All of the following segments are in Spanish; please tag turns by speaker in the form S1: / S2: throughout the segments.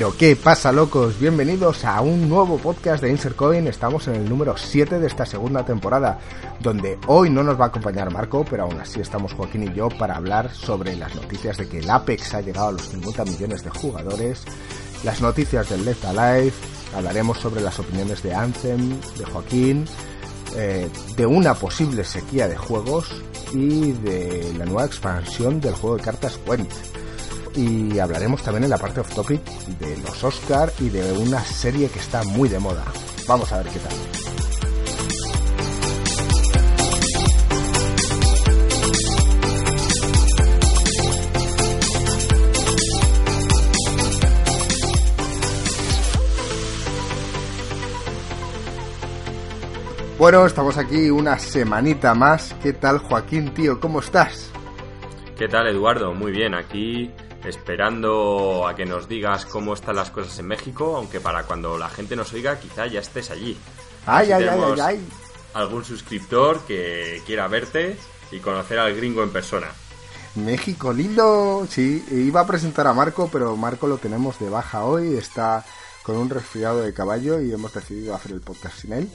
S1: Pero qué pasa locos, bienvenidos a un nuevo podcast de Insert Coin, estamos en el número 7 de esta segunda temporada, donde hoy no nos va a acompañar Marco, pero aún así estamos Joaquín y yo para hablar sobre las noticias de que el Apex ha llegado a los 50 millones de jugadores, las noticias del Left Alive, hablaremos sobre las opiniones de Anthem, de Joaquín, eh, de una posible sequía de juegos y de la nueva expansión del juego de cartas Quent y hablaremos también en la parte off topic de los Oscar y de una serie que está muy de moda. Vamos a ver qué tal. Bueno, estamos aquí una semanita más. ¿Qué tal, Joaquín, tío? ¿Cómo estás?
S2: ¿Qué tal, Eduardo? Muy bien, aquí esperando a que nos digas cómo están las cosas en México, aunque para cuando la gente nos oiga quizá ya estés allí.
S1: Ay, ay, ay, ay, ay.
S2: Algún suscriptor que quiera verte y conocer al gringo en persona.
S1: México lindo, sí, iba a presentar a Marco, pero Marco lo tenemos de baja hoy, está con un resfriado de caballo y hemos decidido hacer el podcast sin él.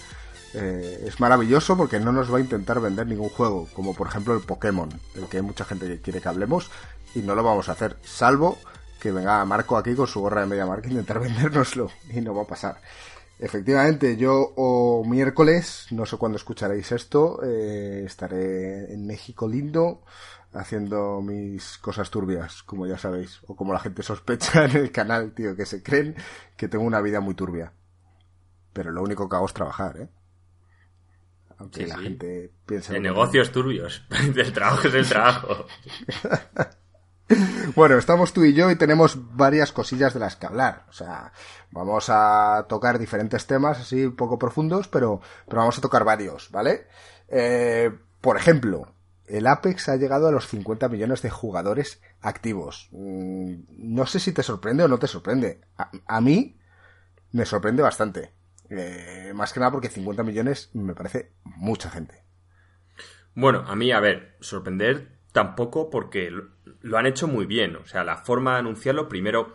S1: Eh, es maravilloso porque no nos va a intentar vender ningún juego, como por ejemplo el Pokémon, del que hay mucha gente que quiere que hablemos, y no lo vamos a hacer, salvo que venga Marco aquí con su gorra de media marca intentar vendérnoslo, y no va a pasar. Efectivamente, yo o miércoles, no sé cuándo escucharéis esto, eh, estaré en México lindo haciendo mis cosas turbias, como ya sabéis, o como la gente sospecha en el canal, tío, que se creen que tengo una vida muy turbia. Pero lo único que hago es trabajar, ¿eh?
S2: Aunque la gente piense... En negocios turbios. el trabajo es el trabajo.
S1: Bueno, estamos tú y yo y tenemos varias cosillas de las que hablar. O sea, vamos a tocar diferentes temas así poco profundos, pero, pero vamos a tocar varios, ¿vale? Eh, por ejemplo, el Apex ha llegado a los 50 millones de jugadores activos. Mm, no sé si te sorprende o no te sorprende. a mí me sorprende bastante. Eh, más que nada porque 50 millones me parece mucha gente.
S2: Bueno, a mí, a ver, sorprender tampoco porque lo han hecho muy bien. O sea, la forma de anunciarlo, primero,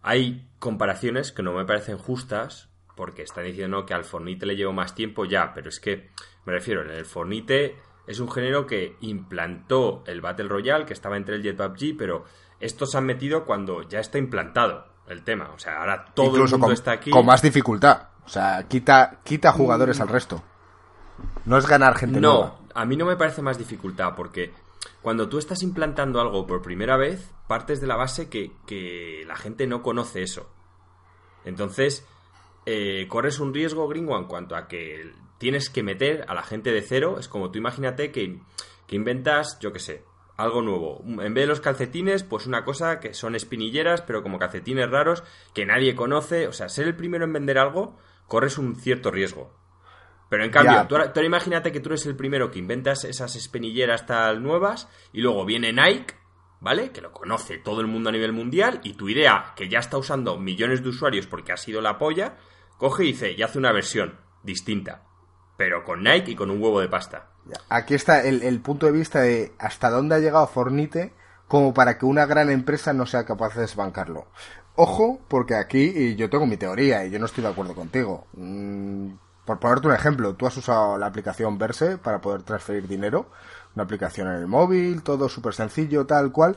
S2: hay comparaciones que no me parecen justas porque están diciendo que al Fornite le llevo más tiempo ya, pero es que me refiero, en el Fornite es un género que implantó el Battle Royale, que estaba entre el Jet pero estos se han metido cuando ya está implantado el tema. O sea, ahora todo el mundo está aquí.
S1: Con más dificultad. O sea, quita, quita jugadores al resto. No es ganar gente
S2: no, a mí no me parece más dificultad porque cuando tú estás implantando algo por primera vez, partes de la base que, la gente no conoce eso. Entonces, eh, corres un riesgo gringo en cuanto a que tienes que meter a la gente de cero. Es como tú imagínate que, que inventas, yo qué sé, algo nuevo. En vez de los calcetines, pues una cosa que son espinilleras, pero como calcetines raros que nadie conoce. O sea, ser el primero en vender algo corres un cierto riesgo. Pero en cambio, tú, ahora, imagínate que tú eres el primero que inventas esas espinilleras tal nuevas y luego viene Nike, ¿vale? Que lo conoce todo el mundo a nivel mundial y tu idea, que ya está usando millones de usuarios porque ha sido la polla, coge y dice, y hace una versión distinta, pero con Nike y con un huevo de pasta.
S1: Aquí está el, el punto de vista de hasta dónde ha llegado Fornite como para que una gran empresa no sea capaz de desbancarlo. Ojo, porque aquí yo tengo mi teoría y yo no estoy de acuerdo contigo. Mm, por ponerte un ejemplo, tú has usado la aplicación Verse para poder transferir dinero, una aplicación en el móvil, todo súper sencillo, tal cual,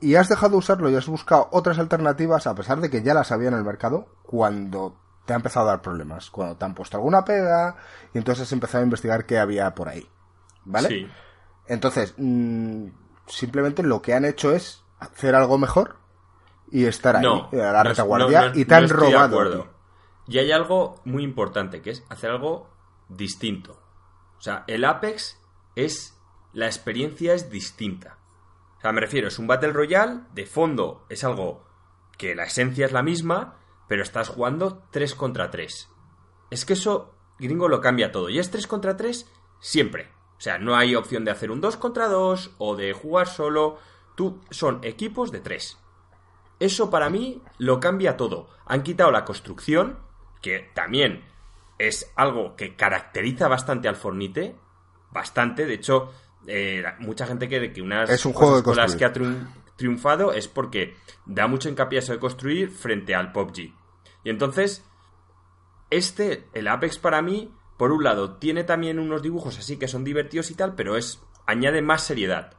S1: y has dejado de usarlo y has buscado otras alternativas a pesar de que ya las había en el mercado cuando te ha empezado a dar problemas, cuando te han puesto alguna pega y entonces has empezado a investigar qué había por ahí. ¿Vale? Sí. Entonces, mm, simplemente lo que han hecho es hacer algo mejor y estar ahí, a la retaguardia, y te han robado.
S2: Y hay algo muy importante, que es hacer algo distinto. O sea, el Apex es. La experiencia es distinta. O sea, me refiero, es un Battle Royale, de fondo es algo que la esencia es la misma, pero estás jugando 3 contra 3. Es que eso, gringo, lo cambia todo. Y es 3 contra 3 siempre. O sea, no hay opción de hacer un 2 contra 2 o de jugar solo. Tú, son equipos de 3. Eso para mí lo cambia todo. Han quitado la construcción, que también es algo que caracteriza bastante al Fornite, bastante. De hecho, eh, mucha gente cree que unas
S1: es un juego
S2: con las que ha triunfado es porque da mucho hincapié a eso de construir frente al PUBG. Y entonces, este, el Apex para mí, por un lado, tiene también unos dibujos así que son divertidos y tal, pero es añade más seriedad.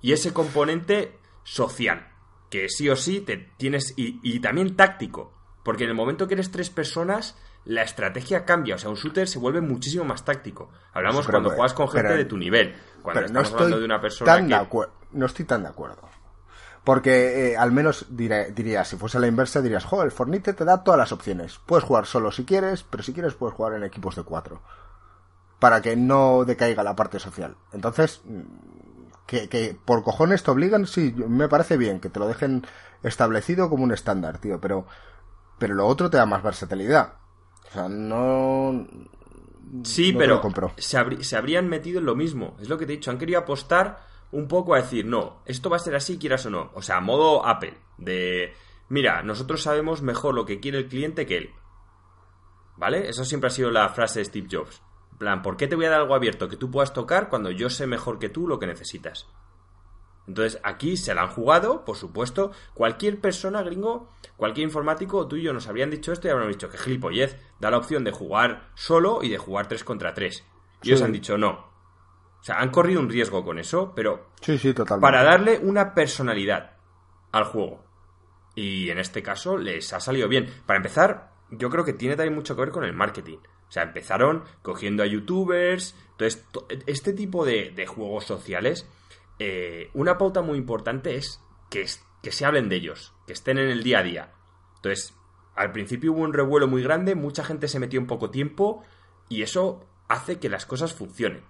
S2: Y ese componente social, que sí o sí te tienes y, y también táctico, porque en el momento que eres tres personas, la estrategia cambia. O sea, un shooter se vuelve muchísimo más táctico. Hablamos cuando juegas con gente de tu nivel. Cuando estamos hablando de una persona
S1: No estoy tan de acuerdo. Porque eh, al menos diría, si fuese la inversa, dirías, joder, el Fornite te da todas las opciones. Puedes jugar solo si quieres, pero si quieres puedes jugar en equipos de cuatro. Para que no decaiga la parte social. Entonces, mm, que, que por cojones te obligan, sí, me parece bien que te lo dejen establecido como un estándar, tío, pero, pero lo otro te da más versatilidad. O sea, no.
S2: Sí, pero se, se, habrían metido en lo mismo. Es lo que te he dicho. Han querido apostar un poco a decir, no, esto va a ser así, quieras o no. O sea, modo Apple. De, mira, nosotros sabemos mejor lo que quiere el cliente que él. ¿Vale? Eso siempre ha sido la frase de Steve Jobs. En plan, ¿por qué te voy a dar algo abierto que tú puedas tocar cuando yo sé mejor que tú lo que necesitas? Entonces, aquí se la han jugado, por supuesto. Cualquier persona, gringo, cualquier informático, tú y yo nos habrían dicho esto y habrían dicho que gilipollez da la opción de jugar solo y de jugar 3 contra 3. Y ellos han dicho no. O sea, han corrido un riesgo con eso, pero
S1: sí, sí, totalmente.
S2: para darle una personalidad al juego. Y en este caso les ha salido bien. Para empezar, yo creo que tiene también mucho que ver con el marketing. O sea, empezaron cogiendo a youtubers. Entonces, este tipo de, de juegos sociales eh, una pauta muy importante es que, que se hablen de ellos, que estén en el día a día. Entonces, al principio hubo un revuelo muy grande, mucha gente se metió en poco tiempo y eso hace que las cosas funcionen.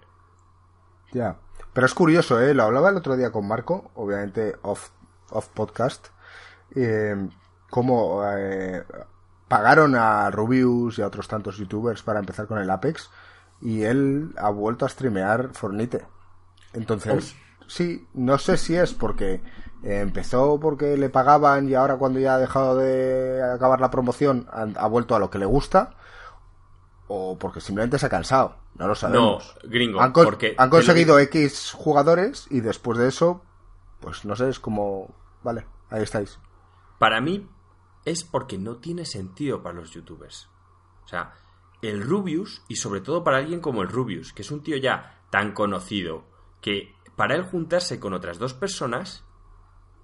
S1: Ya, pero es curioso, ¿eh? Lo hablaba el otro día con Marco, obviamente off, off podcast, eh, cómo eh, pagaron a Rubius y a otros tantos youtubers para empezar con el Apex y él ha vuelto a streamear Fornite. Entonces... sí, no sé si es porque eh, empezó porque le pagaban y ahora cuando ya ha dejado de acabar la promoción ha, vuelto a lo que le gusta o porque simplemente se ha cansado. No lo sabemos.
S2: No, gringo,
S1: han,
S2: porque
S1: han conseguido X jugadores y después de eso, pues no sé, es como... Vale, ahí estáis.
S2: Para mí es porque no tiene sentido para los youtubers. O sea, el Rubius, y sobre todo para alguien como el Rubius, que es un tío ya tan conocido, que para él juntarse con otras dos personas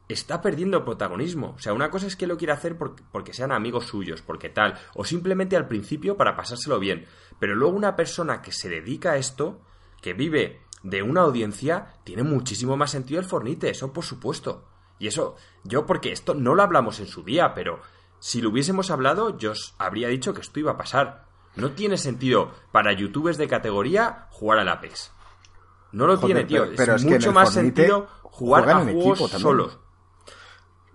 S2: está perdiendo protagonismo. O sea, una cosa es que lo quiere hacer porque, sean amigos suyos, porque tal, o simplemente al principio para pasárselo bien. Pero luego una persona que se dedica a esto, que vive de una audiencia, tiene muchísimo más sentido el fornite, eso por supuesto. Y eso, yo porque esto no lo hablamos en su día, pero si lo hubiésemos hablado, yo os habría dicho que esto iba a pasar. No tiene sentido para youtubers de categoría jugar al Apex. No lo tiene, tío. Pero, es, mucho más sentido jugar a juegos solos.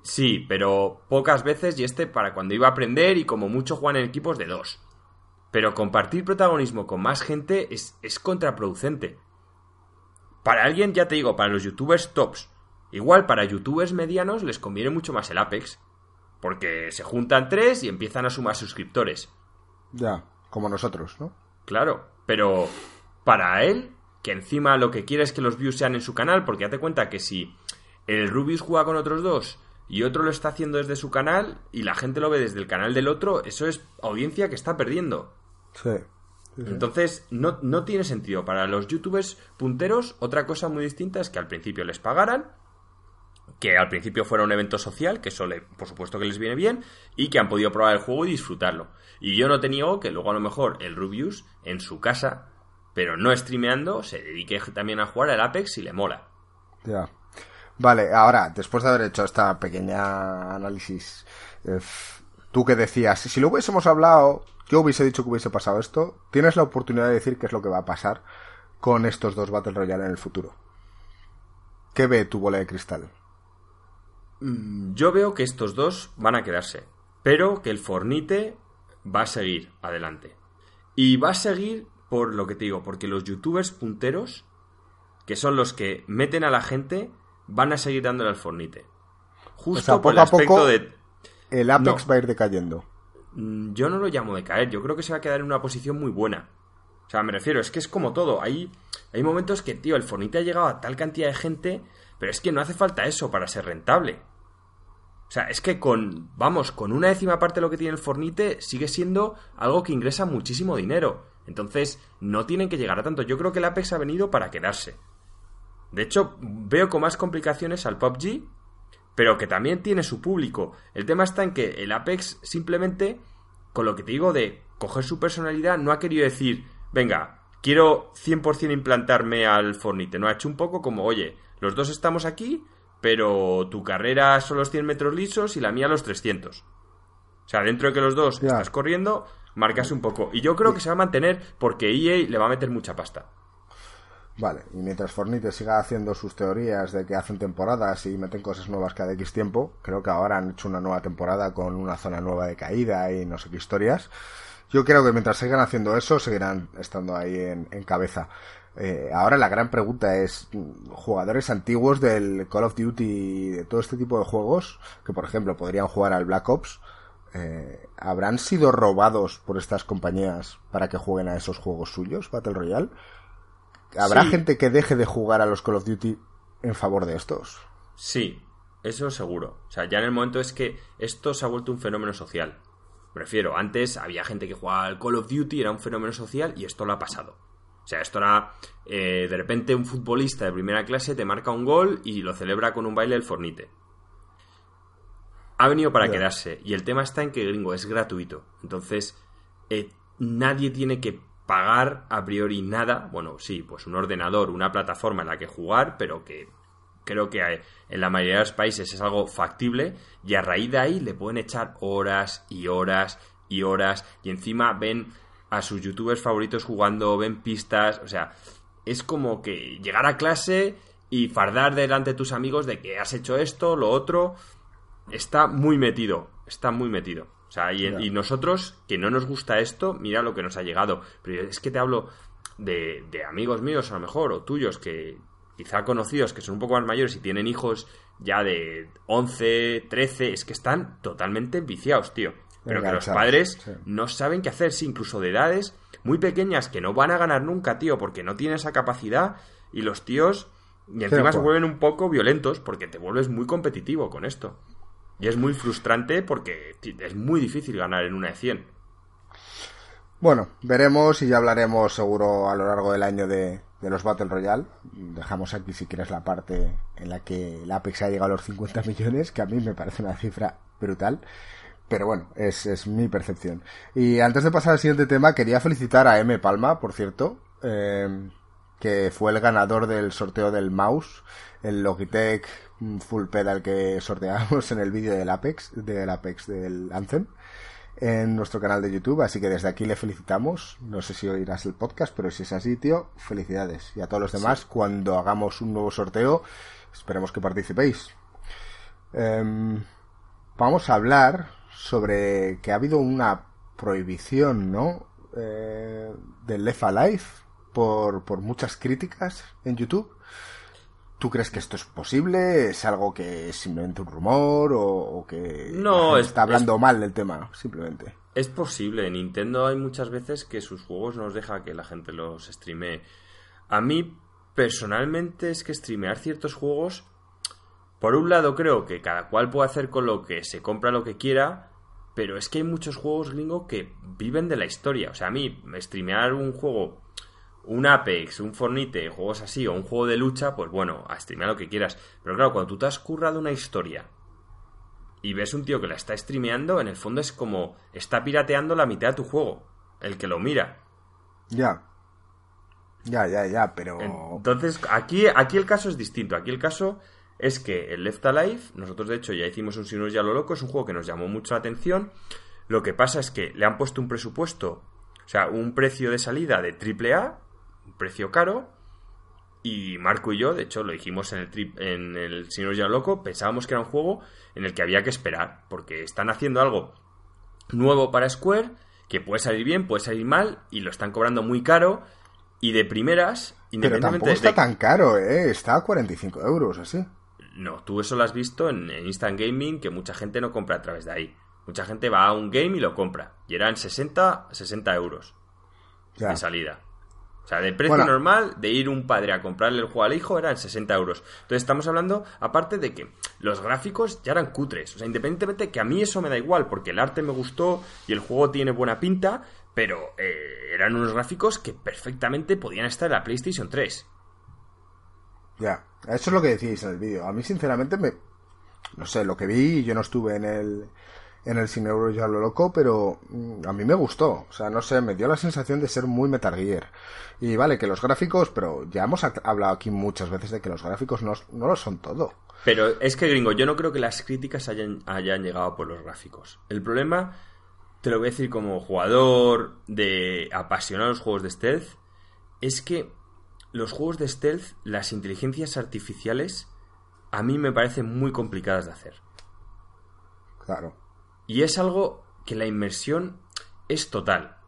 S2: Sí, pero pocas veces y este para cuando iba a aprender y como mucho juegan en equipos de dos. Pero compartir protagonismo con más gente es, es contraproducente. Para alguien, ya te digo, para los youtubers tops. Igual para youtubers medianos les conviene mucho más el Apex. Porque se juntan tres y empiezan a sumar suscriptores.
S1: Ya, como nosotros, ¿no?
S2: Claro, pero para él que encima lo que quiere es que los views sean en su canal, porque date cuenta que si el Rubius juega con otros dos y otro lo está haciendo desde su canal y la gente lo ve desde el canal del otro, eso es audiencia que está perdiendo.
S1: Sí.
S2: Entonces, no, no, tiene sentido. Para los youtubers punteros, otra cosa muy distinta es que al principio les pagaran, que al principio fuera un evento social, que eso le, por supuesto que les viene bien, y que han podido probar el juego y disfrutarlo. Y yo no te niego que luego a lo mejor el Rubius en su casa pero no streameando, se dedique también a jugar al Apex y le mola.
S1: Ya. Vale, ahora, después de haber hecho esta pequeña análisis, eh, tú que decías, si lo hubiésemos hablado, yo hubiese dicho que hubiese pasado esto, tienes la oportunidad de decir qué es lo que va a pasar con estos dos Battle Royale en el futuro. ¿Qué ve tu bola de cristal?
S2: Mm, yo veo que estos dos van a quedarse, pero que el Fornite va a seguir adelante. Y va a seguir por lo que te digo, porque los youtubers punteros, que son los que meten a la gente, van a seguir dándole al fornite.
S1: Justo por el aspecto de. El Apex va a ir decayendo.
S2: Mm, yo no lo llamo de caer, yo creo que se va a quedar en una posición muy buena. O sea, me refiero, es que es como todo. Ahí hay momentos que, tío, el Fornite ha llegado a tal cantidad de gente, pero es que no hace falta eso para ser rentable. O sea, es que con, vamos, con una décima parte de lo que tiene el Fornite sigue siendo algo que ingresa muchísimo dinero. Entonces, no tienen que llegar a tanto. Yo creo que el Apex ha venido para quedarse. De hecho, veo con más complicaciones al PUBG, pero que también tiene su público. El tema está en que el Apex simplemente, con lo que te digo de coger su personalidad, no ha querido decir, venga, quiero 100% implantarme al Fornite. No ha hecho un poco como, oye, los dos estamos aquí, pero tu carrera son los 100 metros lisos y la mía los 300. O sea, dentro de que los dos estás corriendo, marcas un poco. Y yo creo que se va a mantener porque EA le va a meter mucha pasta.
S1: Vale, y mientras Fornite siga haciendo sus teorías de que hacen temporadas y meten cosas nuevas cada X tiempo, creo que ahora han hecho una nueva temporada con una zona nueva de caída y no sé qué historias. Yo creo que mientras sigan haciendo eso, seguirán estando ahí en, cabeza. Eh, ahora la gran pregunta es, jugadores antiguos del Call of Duty y de todo este tipo de juegos, que por ejemplo podrían jugar al Black Ops, eh, ¿habrán sido robados por estas compañías para que jueguen a esos juegos suyos, Battle Royale? ¿Habrá gente que deje de jugar a los Call of Duty en favor de estos?
S2: Sí, eso seguro. O sea, ya en el momento es que esto se ha vuelto un fenómeno social. Prefiero, antes había gente que jugaba al Call of Duty, era un fenómeno social y esto lo ha pasado. O sea, esto era eh, de repente un futbolista de primera clase te marca un gol y lo celebra con un baile del fornite. Ha venido para quedarse. Y el tema está en que gringo es gratuito. Entonces, eh, nadie tiene que pagar a priori nada, bueno, sí, pues un ordenador, una plataforma en la que jugar, pero que creo que en la mayoría de los países es algo factible. Y a raíz de ahí le pueden echar horas y horas y horas. Y encima ven a sus youtubers favoritos jugando, ven pistas, o sea, es como que llegar a clase y fardar delante de tus amigos de que has hecho esto, lo otro, está muy metido, está muy metido. O sea, y, nosotros, que no nos gusta esto, mira lo que nos ha llegado. Pero es que te hablo de, amigos míos, a lo mejor, o tuyos, que quizá conocidos, que son un poco más mayores y tienen hijos ya de 11, 13, es que están totalmente viciados, tío. Pero que los padres no saben qué hacer, sí, incluso de edades muy pequeñas que no van a ganar nunca, tío, porque no tienen esa capacidad y los tíos y encima se vuelven un poco violentos porque te vuelves muy competitivo con esto. Y es muy frustrante porque es muy difícil ganar en una de 100.
S1: Bueno, veremos y ya hablaremos seguro a lo largo del año de, los Battle Royale. Dejamos aquí si quieres la parte en la que el Apex ha llegado a los 50 millones, que a mí me parece una cifra brutal. Pero bueno, es, es mi percepción. Y antes de pasar al siguiente tema, quería felicitar a M. Palma, por cierto, eh, que fue el ganador del sorteo del mouse, el Logitech full pedal que sorteamos en el vídeo del Apex, del Apex del Anthem, en nuestro canal de YouTube, así que desde aquí le felicitamos. No sé si oirás el podcast, pero si es así, tío, felicidades. Y a todos los demás, cuando hagamos un nuevo sorteo, esperemos que participéis. Em, vamos a hablar sobre que ha habido una prohibición, ¿no? Eh, del Left Alive por, por muchas críticas en YouTube. ¿Tú crees que esto es posible? ¿Es algo que es simplemente un rumor o, que
S2: no,
S1: está hablando mal del tema, simplemente?
S2: Es posible. En Nintendo hay muchas veces que sus juegos nos deja que la gente los streamee. A mí, personalmente, es que streamear ciertos juegos, por un lado creo que cada cual puede hacer con lo que se compra lo que quiera, pero es que hay muchos juegos gringo que viven de la historia. O sea, a mí, streamear un juego un Apex, un Fornite, juegos así, o un juego de lucha, pues bueno, a streamear lo que quieras. Pero claro, cuando tú te has currado una historia y ves un tío que la está streameando, en el fondo es como está pirateando la mitad de tu juego, el que lo mira.
S1: Ya. Ya, ya, ya, pero.
S2: Entonces, aquí, aquí el caso es distinto. Aquí el caso es que el Left Alive, nosotros de hecho ya hicimos un Sinus ya lo loco, es un juego que nos llamó mucho la atención. Lo que pasa es que le han puesto un presupuesto, o sea, un precio de salida de Precio caro. Y Marco y yo, de hecho, lo dijimos en el trip, en el nos Ya Loco, pensábamos que era un juego en el que había que esperar, porque están haciendo algo nuevo para Square, que puede salir bien, puede salir mal, y lo están cobrando muy caro, y de primeras,
S1: independientemente Pero está tan caro, ¿eh? Está a 45 euros, así.
S2: No, tú eso lo has visto en, Instant Gaming, que mucha gente no compra a través de ahí. Mucha gente va a un game y lo compra. Y eran 60, 60 euros de salida. Sea, de precio normal, de ir un padre a comprarle el juego al hijo, eran 60 euros. Entonces estamos hablando, aparte de que los gráficos ya eran cutres. O sea, independientemente que a mí eso me da igual, porque el arte me gustó y el juego tiene buena pinta, pero eh, eran unos gráficos que perfectamente podían estar en la PlayStation 3.
S1: Ya, eso es lo que decíais en el vídeo. A mí, sinceramente, me. No sé, lo que vi, yo no estuve en el. En el Cine Euro ya lo loco, pero mm, a mí me gustó. O sea, no sé, me dio la sensación de ser muy Metal Gear. Y vale, que los gráficos, pero ya hemos hablado aquí muchas veces de que los gráficos no, no lo son todo.
S2: Pero es que, gringo, yo no creo que las críticas hayan, hayan llegado por los gráficos. El problema, te lo voy a decir como jugador de apasionados juegos de stealth, es que los juegos de stealth, las inteligencias artificiales, a mí me parecen muy complicadas de hacer.
S1: Claro.
S2: Y es algo que la inmersión es total.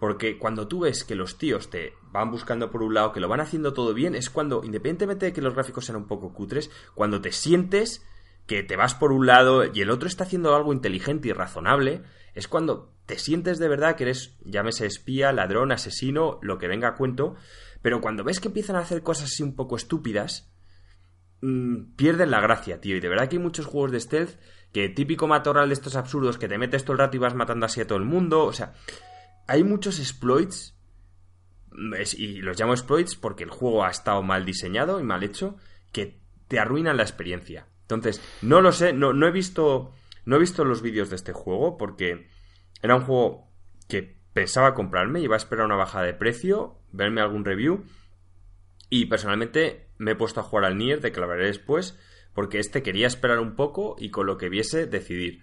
S2: Porque cuando tú ves que los tíos te van buscando por un lado, que lo van haciendo todo bien, es cuando, independientemente de que los gráficos sean un poco cutres, cuando te sientes que te vas por un lado y el otro está haciendo algo inteligente y razonable, es cuando te sientes de verdad que eres, llámese espía, ladrón, asesino, lo que venga a cuento, pero cuando ves que empiezan a hacer cosas así un poco estúpidas, mmm, pierden la gracia, tío. Y de verdad que hay muchos juegos de stealth que típico matorral de estos absurdos que te metes todo el rato y vas matando así a todo el mundo, o sea, hay muchos exploits, y los llamo exploits porque el juego ha estado mal diseñado y mal hecho, que te arruinan la experiencia. Entonces, no lo sé, no, no he visto no he visto los vídeos de este juego porque era un juego que pensaba comprarme, iba a esperar una bajada de precio, verme algún review y personalmente me he puesto a jugar al Nier, de después, porque este quería esperar un poco y con lo que viese decidir.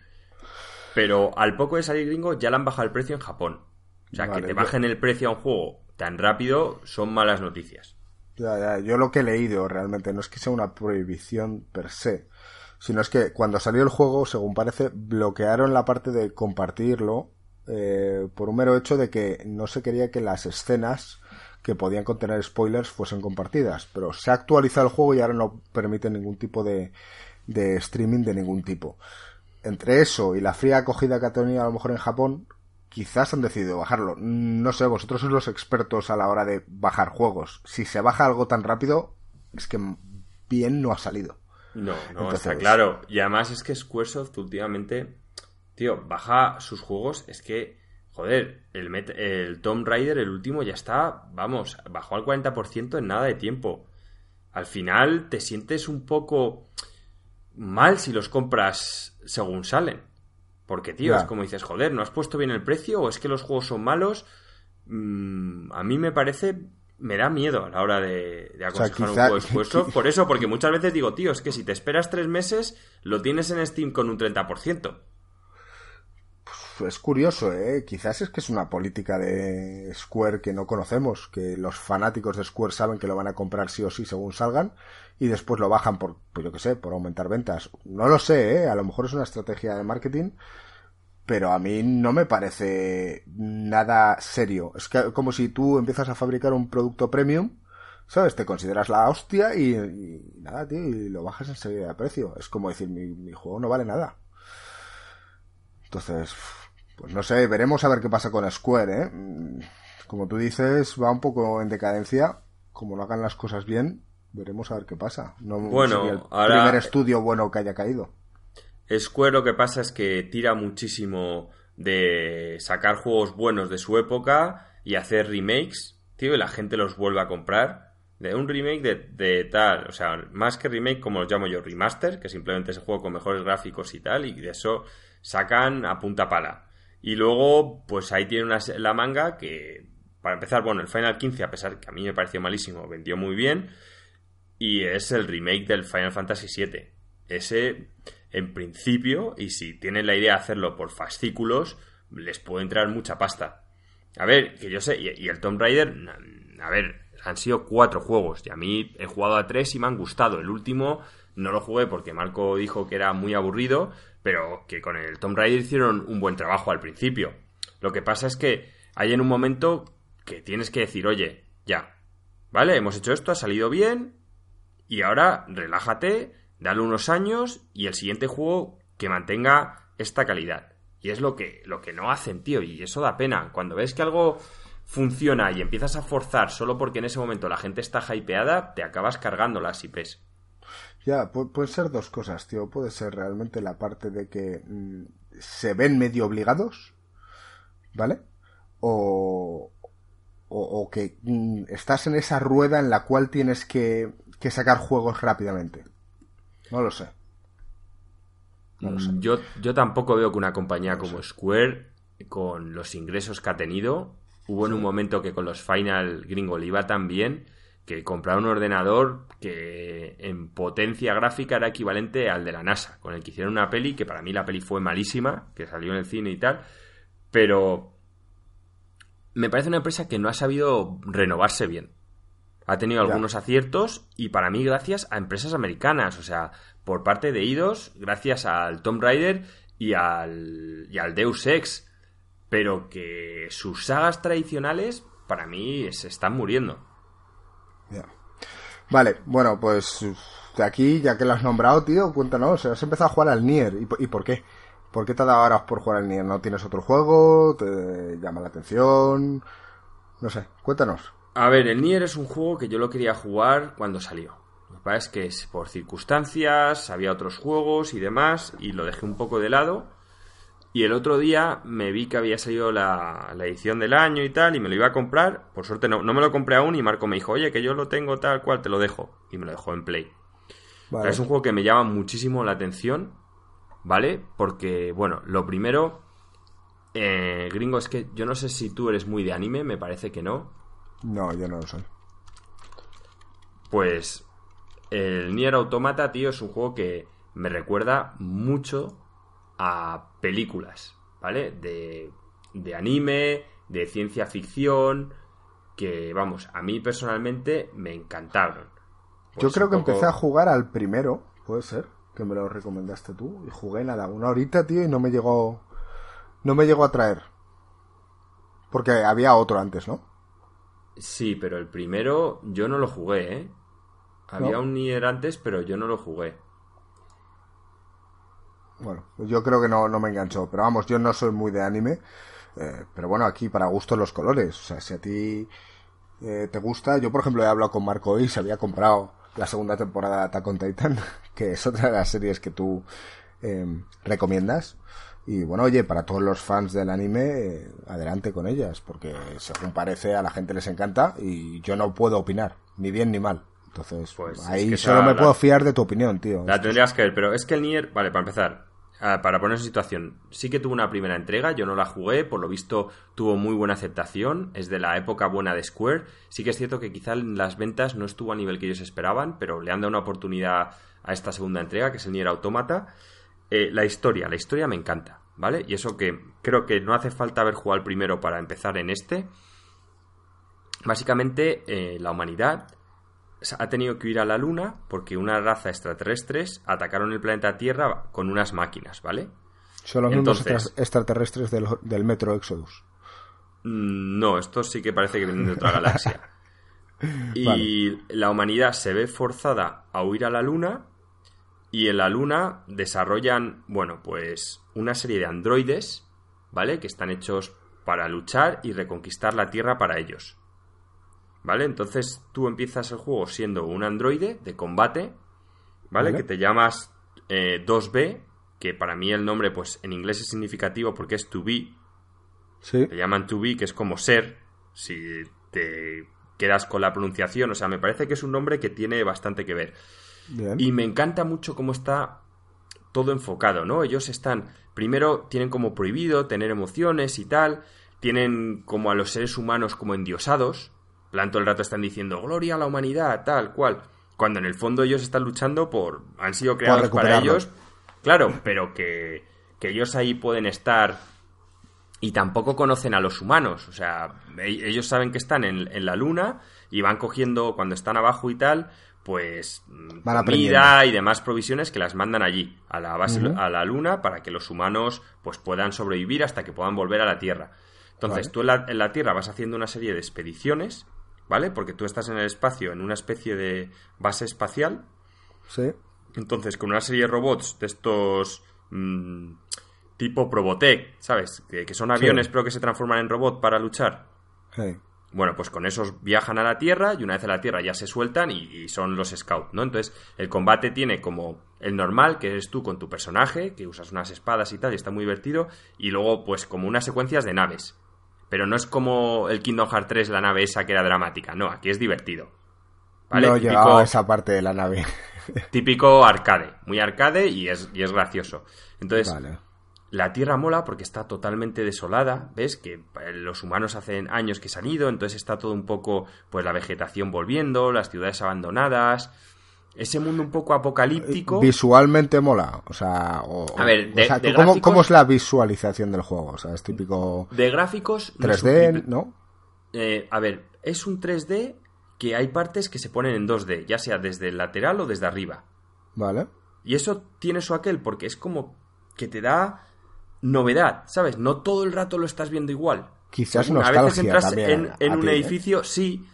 S2: Pero al poco de salir gringo ya le han bajado el precio en Japón. O sea, que te bajen el precio a un juego tan rápido son malas noticias.
S1: Ya, ya, yo lo que he leído realmente no es que sea una prohibición per se, sino es que cuando salió el juego, según parece, bloquearon la parte de compartirlo eh, por un mero hecho de que no se quería que las escenas que podían contener spoilers fuesen compartidas. Pero se ha actualizado el juego y ahora no permite ningún tipo de, de streaming de ningún tipo. Entre eso y la fría acogida que ha tenido a lo mejor en Japón, quizás han decidido bajarlo. No sé, vosotros sois los expertos a la hora de bajar juegos. Si se baja algo tan rápido, es que bien no ha salido.
S2: No, no, está claro. Y además es que Squaresoft últimamente, tío, baja sus juegos, es que, joder, el, el Tomb Raider, el último, ya está, vamos, bajó al 40% en nada de tiempo. Al final te sientes un poco mal si los compras según salen. Porque, tío, es como dices, joder, ¿no has puesto bien el precio o es que los juegos son malos? Mm, a mí me parece me da miedo a la hora de, aconsejar un juego expuesto. Por eso, porque muchas veces digo, tío, es que si te esperas tres meses, lo tienes en Steam con un 30%.
S1: Es curioso, ¿eh? Quizás es que es una política de Square que no conocemos, que los fanáticos de Square saben que lo van a comprar sí o sí según salgan y después lo bajan por, pues yo qué sé, por aumentar ventas. No lo sé, ¿eh? A lo mejor es una estrategia de marketing pero a mí no me parece nada serio. Es que como si tú empiezas a fabricar un producto premium, ¿sabes? Te consideras la hostia y, nada, tío, y lo bajas enseguida de precio. Es como decir, mi, mi, juego no vale nada. Entonces, pues no sé, veremos a ver qué pasa con Square, ¿eh? Como tú dices, va un poco en decadencia. Como no hagan las cosas bien, veremos a ver qué pasa. No
S2: bueno,
S1: el primer estudio bueno que haya caído.
S2: Square lo que pasa es que tira muchísimo de sacar juegos buenos de su época y hacer remakes, tío, y la gente los vuelve a comprar. De un remake de, tal, o sea, más que remake, como lo llamo yo, remaster, que simplemente es juego con mejores gráficos y tal, y de eso sacan a punta pala. Y luego, pues ahí tiene una, la manga que, para empezar, bueno, el Final 15, a pesar que a mí me pareció malísimo, vendió muy bien, y es el remake del Final Fantasy VII. Ese en principio, y si tienen la idea de hacerlo por fascículos, les puede entrar mucha pasta. A ver, que yo sé, y, el Tomb Raider, a ver, han sido cuatro juegos, y a mí he jugado a tres y me han gustado. El último no lo jugué porque Marco dijo que era muy aburrido, pero que con el Tomb Raider hicieron un buen trabajo al principio. Lo que pasa es que hay en un momento que tienes que decir, oye, ya, ¿vale? Hemos hecho esto, ha salido bien, y ahora relájate, dale unos años y el siguiente juego que mantenga esta calidad. Y es lo que, lo que no hacen, tío, y eso da pena. Cuando ves que algo funciona y empiezas a forzar solo porque en ese momento la gente está hypeada, te acabas cargando las IPs.
S1: Ya, puede ser dos cosas, tío. Puede ser realmente la parte de que mm, se ven medio obligados, ¿vale? O, o, que mm, estás en esa rueda en la cual tienes que, que sacar juegos rápidamente. No lo sé.
S2: Mm, yo, yo tampoco veo que una compañía como Square, con los ingresos que ha tenido, hubo en un momento que con los Final Gringo le iba tan bien que comprar un ordenador que en potencia gráfica era equivalente al de la NASA, con el que hicieron una peli, que para mí la peli fue malísima, que salió en el cine y tal, pero me parece una empresa que no ha sabido renovarse bien. Ha tenido algunos aciertos y para mí gracias a empresas americanas, o sea, por parte de IDOS, gracias al Tomb Raider y al, y al Deus Ex, pero que sus sagas tradicionales para mí se están muriendo.
S1: Vale, bueno, pues de aquí, ya que lo has nombrado, tío, cuéntanos, has empezado a jugar al Nier, ¿y, por qué? ¿Por qué te ha dado horas por jugar al Nier? ¿No tienes otro juego? ¿Te llama la atención? No sé, cuéntanos.
S2: A ver, el Nier es un juego que yo lo quería jugar cuando salió. Lo que pasa es que por circunstancias, había otros juegos y demás, y lo dejé un poco de lado. Y el otro día me vi que había salido la, edición del año y tal, y me lo iba a comprar. Por suerte no, no, me lo compré aún, y Marco me dijo, oye, que yo lo tengo tal cual, te lo dejo. Y me lo dejó en Play. Es un juego que me llama muchísimo la atención, ¿vale? Porque, bueno, lo primero, eh, gringo, es que yo no sé si tú eres muy de anime, me parece que no.
S1: No, yo no lo soy.
S2: Pues el Nier Automata, tío, es un juego que me recuerda mucho a películas, ¿vale? De, de anime, de ciencia ficción, que, vamos, a mí personalmente me encantaron.
S1: Yo creo que empecé a jugar al primero, puede ser, que me lo recomendaste tú, y jugué nada, una horita, tío, y no me llegó, no me llegó a traer. Porque había otro antes, ¿no?
S2: Sí, pero el primero yo no lo jugué, ¿eh? Había un Nier antes, pero yo no lo jugué.
S1: Bueno, yo creo que no, no me enganchó. Pero vamos, yo no soy muy de anime. Eh, pero bueno, aquí para gusto los colores. O sea, si a ti eh, te gusta. Yo, por ejemplo, he hablado con Marco y se había comprado la segunda temporada de Attack on Titan, que es otra de las series que tú em, recomiendas. Y bueno, oye, para todos los fans del anime, eh, adelante con ellas, porque según parece a la gente les encanta y yo no puedo opinar, ni bien ni mal. Entonces, pues ahí solo me puedo fiar de tu opinión, tío.
S2: La tendrías que ver, pero es que el Nier, vale, para empezar, para poner en situación, sí que tuvo una primera entrega, yo no la jugué, por lo visto tuvo muy buena aceptación, es de la época buena de Square. Sí que es cierto que quizá las ventas no estuvo a nivel que ellos esperaban, pero le han dado una oportunidad a esta segunda entrega, que es el Nier Automata. Eh, la historia, la historia me encanta, ¿vale? Y eso que creo que no hace falta haber jugado el primero para empezar en este. Básicamente, eh, la humanidad ha tenido que ir a la Luna porque una raza extraterrestres atacaron el planeta Tierra con unas máquinas, ¿vale?
S1: Son los mismos extraterrestres del, Metro Exodus.
S2: Mm, no, estos sí que parece que vienen de otra galaxia. y la humanidad se ve forzada a huir a la Luna y en la Luna desarrollan, bueno, pues una serie de androides, ¿vale? Que están hechos para luchar y reconquistar la Tierra para ellos. ¿Vale? Entonces tú empiezas el juego siendo un androide de combate, ¿vale? Que te llamas 2B, eh, que para mí el nombre, pues en inglés es significativo porque es to be.
S1: Sí.
S2: Te llaman to be, que es como ser, si te quedas con la pronunciación. O sea, me parece que es un nombre que tiene bastante que ver. Y me encanta mucho cómo está todo enfocado, ¿no? Ellos están, primero tienen como prohibido tener emociones y tal, tienen como a los seres humanos como endiosados, plan todo el rato están diciendo gloria a la humanidad, tal cual, cuando en el fondo ellos están luchando por, han sido creados para ellos, claro, pero que, que ellos ahí pueden estar y tampoco conocen a los humanos, o sea, e-, ellos saben que están en, la luna y van cogiendo cuando están abajo y tal, pues comida y demás provisiones que las mandan allí, a la base, a la luna, para que los humanos pues puedan sobrevivir hasta que puedan volver a la Tierra. Entonces, tú en la, en la, Tierra vas haciendo una serie de expediciones ¿vale? Porque tú estás en el espacio, en una especie de base espacial.
S1: Sí.
S2: Entonces, con una serie de robots de estos mm, tipo Probotec, ¿sabes? Que, son aviones pero que se transforman en robot para luchar.
S1: Sí.
S2: Bueno, pues con esos viajan a la Tierra y una vez a la Tierra ya se sueltan y, y son los Scouts, ¿no? Entonces, el combate tiene como el normal, que eres tú con tu personaje, que usas unas espadas y tal, y está muy divertido, y luego, pues, como unas secuencias de naves. Pero no es como el Kingdom Hearts 3, la nave esa que era dramática, no, aquí es divertido. ¿Vale?
S1: No
S2: Típico-
S1: a esa parte de la nave.
S2: típico arcade, muy arcade y es, y es gracioso. Entonces,
S1: vale.
S2: la Tierra mola porque está totalmente desolada, ¿ves? Que eh, los humanos hacen años que se han ido, entonces está todo un poco, pues la vegetación volviendo, las ciudades abandonadas, ese mundo un poco apocalíptico.
S1: Visualmente mola. O sea, o-
S2: A ver,
S1: o
S2: de-
S1: sea,
S2: de
S1: ¿cómo,
S2: gráficos-
S1: cómo es la visualización del juego? O sea, es típico
S2: De gráficos... no es un
S1: 3D,
S2: triple-
S1: ¿no?
S2: Eh, a ver, es un 3D que hay partes que se ponen en 2D, ya sea desde el lateral o desde arriba.
S1: Vale.
S2: Y eso tiene su aquel porque es como que te da novedad, ¿sabes? No todo el rato lo estás viendo igual.
S1: Quizás
S2: Según- a veces entras
S1: también
S2: en, un
S1: ti, ¿eh?
S2: edificio, sí.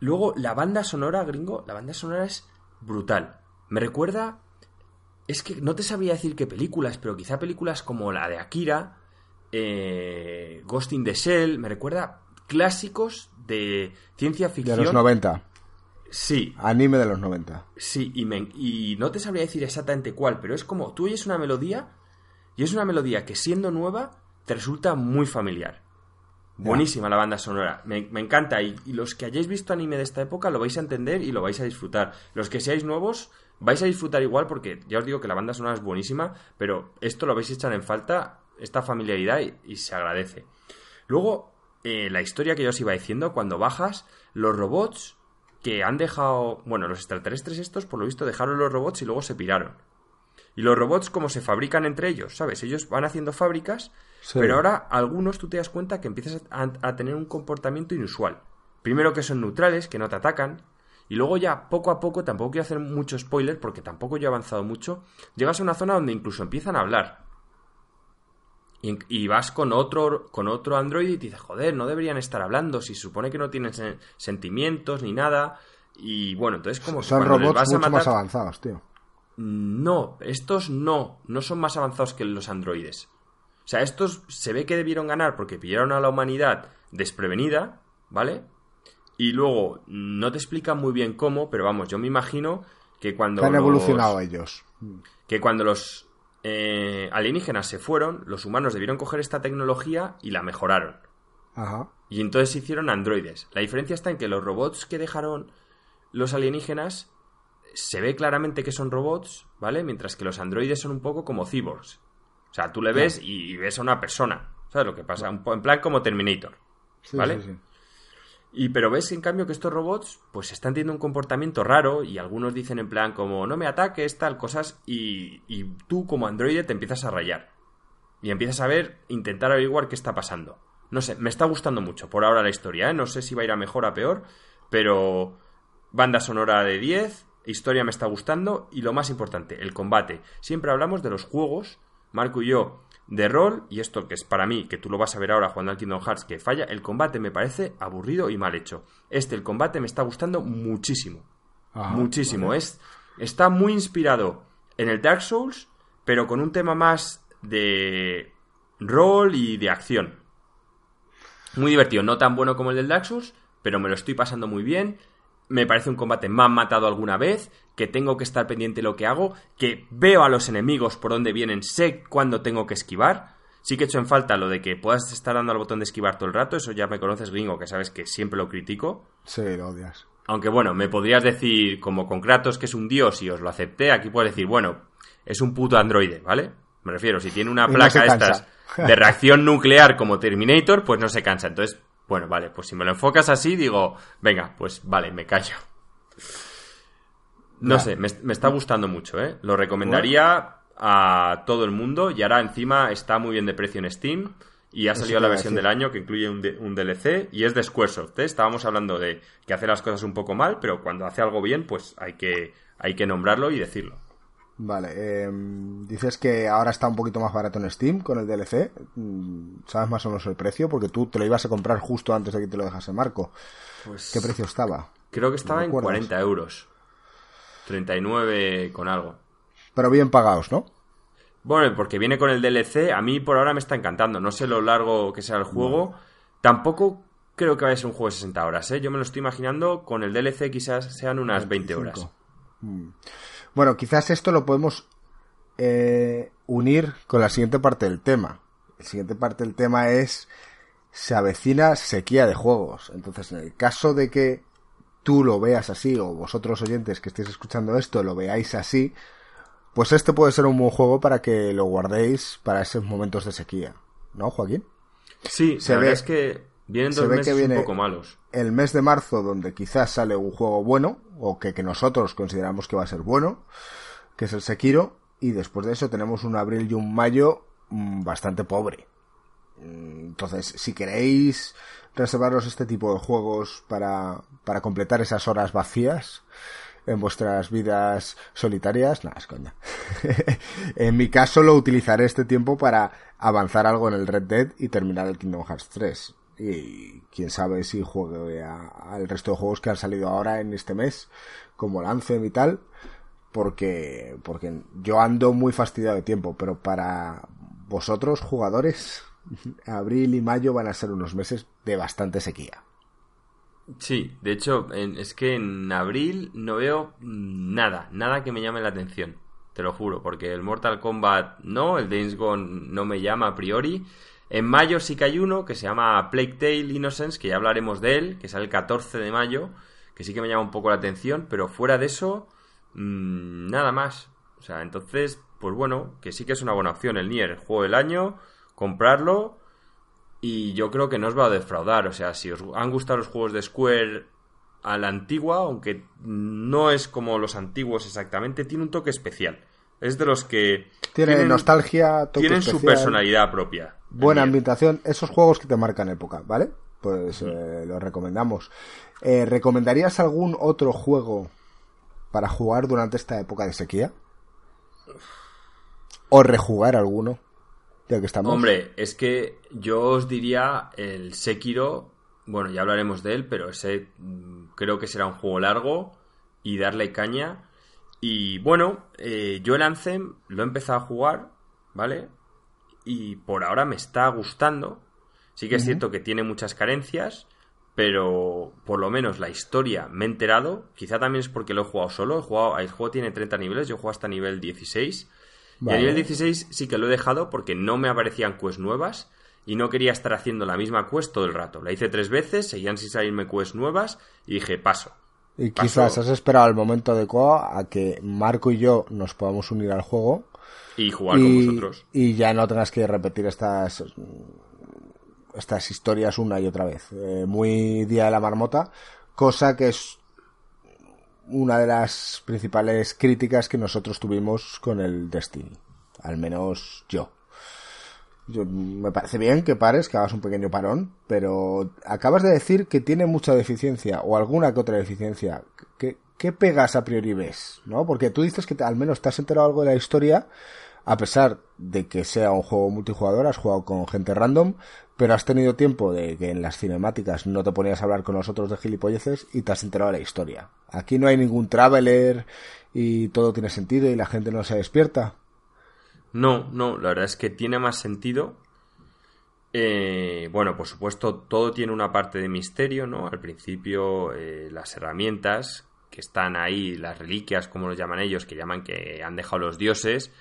S2: Luego, la banda sonora, gringo, la banda sonora es brutal. Me recuerda... Es que no te sabría decir qué películas, pero quizá películas como la de Akira, eh, Ghost in the Shell, me recuerda clásicos de ciencia
S1: De
S2: ficción.
S1: los 90.
S2: Sí,
S1: Anime de los 90.
S2: Sí, y, me- y no te sabría decir exactamente cuál, pero es como tú oyes una melodía y es una melodía que siendo nueva te resulta muy familiar. Buenísima la banda sonora, me, encanta y, los que hayáis visto anime de esta época lo vais a entender y lo vais a disfrutar. Los que seáis nuevos vais a disfrutar igual porque ya os digo que la banda sonora es buenísima, pero esto lo vais a echar en falta, esta familiaridad y, y se agradece. Luego, eh, la historia que yo os iba diciendo, cuando bajas, los robots que han dejado, bueno, los extraterrestres estos, por lo visto, dejaron los robots y luego se piraron. Y los robots, como se fabrican entre ellos, ¿sabes? Ellos van haciendo fábricas,
S1: Sí.
S2: pero ahora algunos tú te das cuenta que empiezas a, a tener un comportamiento inusual. Primero que son neutrales, que no te atacan, y luego ya poco a poco, tampoco quiero hacer mucho spoiler porque tampoco yo he avanzado mucho, llegas a una zona donde incluso empiezan a hablar. Y, y vas con otro, con otro Android y te dices, joder, no deberían estar hablando, si se supone que no tienen sen- sentimientos ni nada. Y bueno, entonces como
S1: Son robots
S2: vas a
S1: mucho más avanzados, tío.
S2: No, estos no, no son más avanzados que los androides. O sea, estos se ve que debieron ganar porque pillaron a la humanidad desprevenida, ¿vale? Y luego no te explican muy bien cómo, pero vamos, yo me imagino que cuando
S1: han
S2: los-
S1: evolucionado ellos.
S2: que cuando los eh, alienígenas se fueron, los humanos debieron coger esta tecnología y la mejoraron.
S1: Ajá.
S2: Y entonces se hicieron androides. La diferencia está en que los robots que dejaron los alienígenas se ve claramente que son robots, ¿vale? Mientras que los androides son un poco como cyborgs. O sea, tú le ves y, y ves a una persona. ¿Sabes lo que pasa? Un en plan como Terminator.
S1: Sí,
S2: ¿Vale?
S1: sí, sí.
S2: Y pero ves en cambio que estos robots pues están teniendo un comportamiento raro y algunos dicen en plan como no me ataques, tal, cosas y, y tú como androide te empiezas a rayar. Y empiezas a ver, intentar averiguar qué está pasando. No sé, me está gustando mucho por ahora la historia, ¿eh? No sé si va a ir a mejor o a peor, pero banda sonora de 10, historia me está gustando y lo más importante, el combate. Siempre hablamos de los juegos, Marco y yo, de rol, y esto que es para mí, que tú lo vas a ver ahora jugando al Kingdom Hearts, que falla, el combate me parece aburrido y mal hecho. Este, el combate me está gustando muchísimo.
S1: Ajá,
S2: muchísimo.
S1: vale.
S2: Es, está muy inspirado en el Dark Souls, pero con un tema más de rol y de acción. Muy divertido, no tan bueno como el del Dark Souls, pero me lo estoy pasando muy bien. Me parece un combate me han matado alguna vez, que tengo que estar pendiente de lo que hago, que veo a los enemigos por dónde vienen, sé cuándo tengo que esquivar. Sí que he hecho en falta lo de que puedas estar dando al botón de esquivar todo el rato, eso ya me conoces gringo, que sabes que siempre lo critico.
S1: Sí, lo odias.
S2: Aunque bueno, me podrías decir, como con Kratos, que es un dios y os lo acepté, aquí puedes decir, bueno, es un puto androide, ¿vale? Me refiero, si tiene una
S1: no
S2: placa estas de reacción nuclear como Terminator, pues no se cansa. Entonces, bueno, vale, pues si me lo enfocas así, digo, venga, pues vale, me callo. No sé, me, me está gustando mucho, ¿eh? Lo recomendaría a todo el mundo y ahora encima está muy bien de precio en Steam y ha salido la versión del año que incluye un, de- un DLC y es de Squaresoft, ¿eh? Estábamos hablando de que hace las cosas un poco mal, pero cuando hace algo bien, pues hay que, hay que nombrarlo y decirlo.
S1: Vale, eh, dices que ahora está un poquito más barato en Steam con el DLC. Mm, ¿Sabes más o menos el precio? Porque tú te lo ibas a comprar justo antes de que te lo dejase Marco.
S2: Pues
S1: ¿Qué precio estaba?
S2: creo que estaba en
S1: recuerdas?
S2: 40 euros. 39 con algo.
S1: Pero bien pagados, ¿no?
S2: Bueno, porque viene con el DLC, a mí por ahora me está encantando. No sé lo largo que sea el juego. Tampoco creo que va a ser un juego de 60 horas, ¿eh? Yo me lo estoy imaginando, con el DLC quizás sean unas 20 horas.
S1: Mm. Bueno, quizás esto lo podemos eh, unir con la siguiente parte del tema. La siguiente parte del tema es se avecina sequía de juegos. Entonces, en el caso de que tú lo veas así, o vosotros oyentes que estéis escuchando esto lo veáis así, pues este puede ser un buen juego para que lo guardéis para esos momentos de sequía. ¿No, Joaquín?
S2: Sí, se ve, es que vienen dos meses un poco malos.
S1: El mes de marzo, donde quizás sale un juego bueno, o que, que nosotros consideramos que va a ser bueno, que es el Sekiro, y después de eso tenemos un abril y un mayo mm, bastante pobre. Mm, entonces, si queréis reservaros este tipo de juegos para, para completar esas horas vacías en vuestras vidas solitarias, nada, es coña. en mi caso lo utilizaré este tiempo para avanzar algo en el Red Dead y terminar el Kingdom Hearts 3. Y quién sabe si juegue al resto de juegos que han salido ahora en este mes, como Lancem y tal, porque, porque yo ando muy fastidiado de tiempo, pero para vosotros, jugadores, abril y mayo van a ser unos meses de bastante sequía.
S2: Sí, de hecho, es que en abril no veo nada, nada que me llame la atención, te lo juro, porque el Mortal Kombat no, el Days Gone no me llama a priori. En mayo sí que hay uno que se llama Plague Tale Innocence, que ya hablaremos de él, que sale el 14 de mayo, que sí que me llama un poco la atención, pero fuera de eso, mmm, nada más. O sea, entonces, pues bueno, que sí que es una buena opción el Nier, el juego del año, comprarlo y yo creo que no os va a defraudar. O sea, si os han gustado los juegos de Square a la antigua, aunque no es como los antiguos exactamente, tiene un toque especial. Es de los que...
S1: Tiene tienen, nostalgia,
S2: Tienen su personalidad propia.
S1: Buena ambientación, esos juegos que te marcan época, ¿vale? Pues eh, los recomendamos. Eh, ¿Recomendarías algún otro juego para jugar durante esta época de sequía? ¿O rejugar alguno?
S2: Hombre, es que yo os diría el Sekiro, bueno, ya hablaremos de él, pero ese mm, creo que será un juego largo y darle caña. Y bueno, eh, yo el Anthem lo he empezado a jugar, ¿vale? Y por ahora me está gustando. Sí que es cierto que tiene muchas carencias, pero por lo menos la historia me he enterado. Quizá también es porque lo he jugado solo. He jugado, el juego tiene 30 niveles, yo jugado hasta nivel 16 y a nivel 16 sí que lo he dejado porque no me aparecían quests nuevas y no quería estar haciendo la misma quest todo el rato. La hice tres veces, seguían sin salirme quests nuevas y dije, paso.
S1: Y quizás has esperado el momento adecuado a que Marco y yo nos podamos unir al juego.
S2: Y jugar con vosotros.
S1: Y ya no tengas que repetir estas estas historias una y otra vez. Eh, muy día de la marmota, cosa que es una de las principales críticas que nosotros tuvimos con el Destiny. Al menos yo. yo. Me parece bien que pares, que hagas un pequeño parón, pero acabas de decir que tiene mucha deficiencia o alguna que otra deficiencia. ¿Qué, qué pegas a priori ves? ¿No? Porque tú dices que al menos te has enterado algo de la historia, a pesar de que sea un juego multijugador, has jugado con gente random, pero has tenido tiempo de que en las cinemáticas no te ponías a hablar con nosotros de gilipolleces y te has enterado de la historia. Aquí no hay ningún traveler y todo tiene sentido y la gente no se despierta.
S2: No, no, la verdad es que tiene más sentido. Eh, bueno, por supuesto, todo tiene una parte de misterio, ¿no? Al principio, eh, las herramientas que están ahí, las reliquias, como lo llaman ellos, que llaman que han dejado los dioses,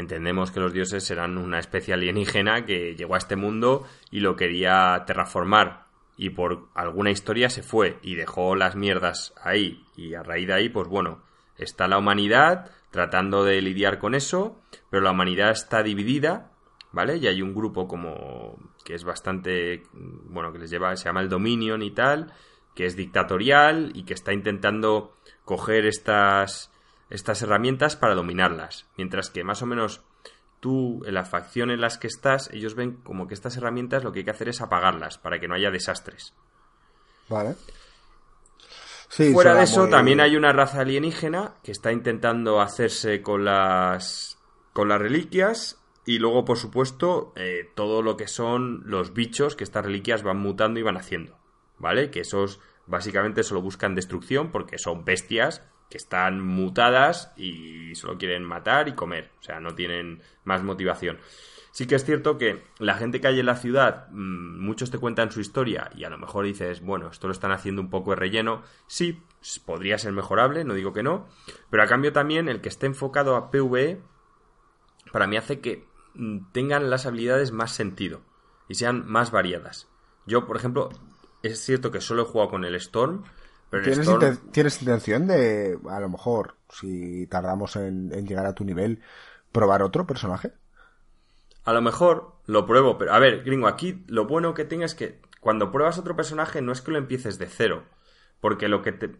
S2: Entendemos que los dioses serán una especie alienígena que llegó a este mundo y lo quería terraformar y por alguna historia se fue y dejó las mierdas ahí y a raíz de ahí pues bueno, está la humanidad tratando de lidiar con eso, pero la humanidad está dividida, ¿vale? Y hay un grupo como que es bastante bueno, que les lleva se llama el Dominion y tal, que es dictatorial y que está intentando coger estas estas herramientas para dominarlas. Mientras que más o menos tú, en la facción en las que estás, ellos ven como que estas herramientas lo que hay que hacer es apagarlas para que no haya desastres.
S1: Vale.
S2: Fuera de eso, también hay una raza alienígena que está intentando hacerse con las con las reliquias y luego, por supuesto, eh, todo lo que son los bichos que estas reliquias van mutando y van haciendo, ¿vale? Que esos básicamente solo buscan destrucción porque son bestias que están mutadas y solo quieren matar y comer, o sea, no tienen más motivación. Sí que es cierto que la gente que hay en la ciudad, mm, muchos te cuentan su historia y a lo mejor dices, bueno, esto lo están haciendo un poco de relleno. Sí, podría ser mejorable, no digo que no, pero a cambio también el que esté enfocado a PvE, para mí hace que mm, tengan las habilidades más sentido y sean más variadas. Yo, por ejemplo, es cierto que solo he jugado con el Storm,
S1: ¿Tienes,
S2: Storm...
S1: inten- tienes intención de, a lo mejor, si tardamos en, en llegar a tu nivel, probar otro personaje?
S2: A lo mejor lo pruebo, pero a ver, gringo, aquí lo bueno que tenga es que cuando pruebas otro personaje no es que lo empieces de cero, porque lo que te...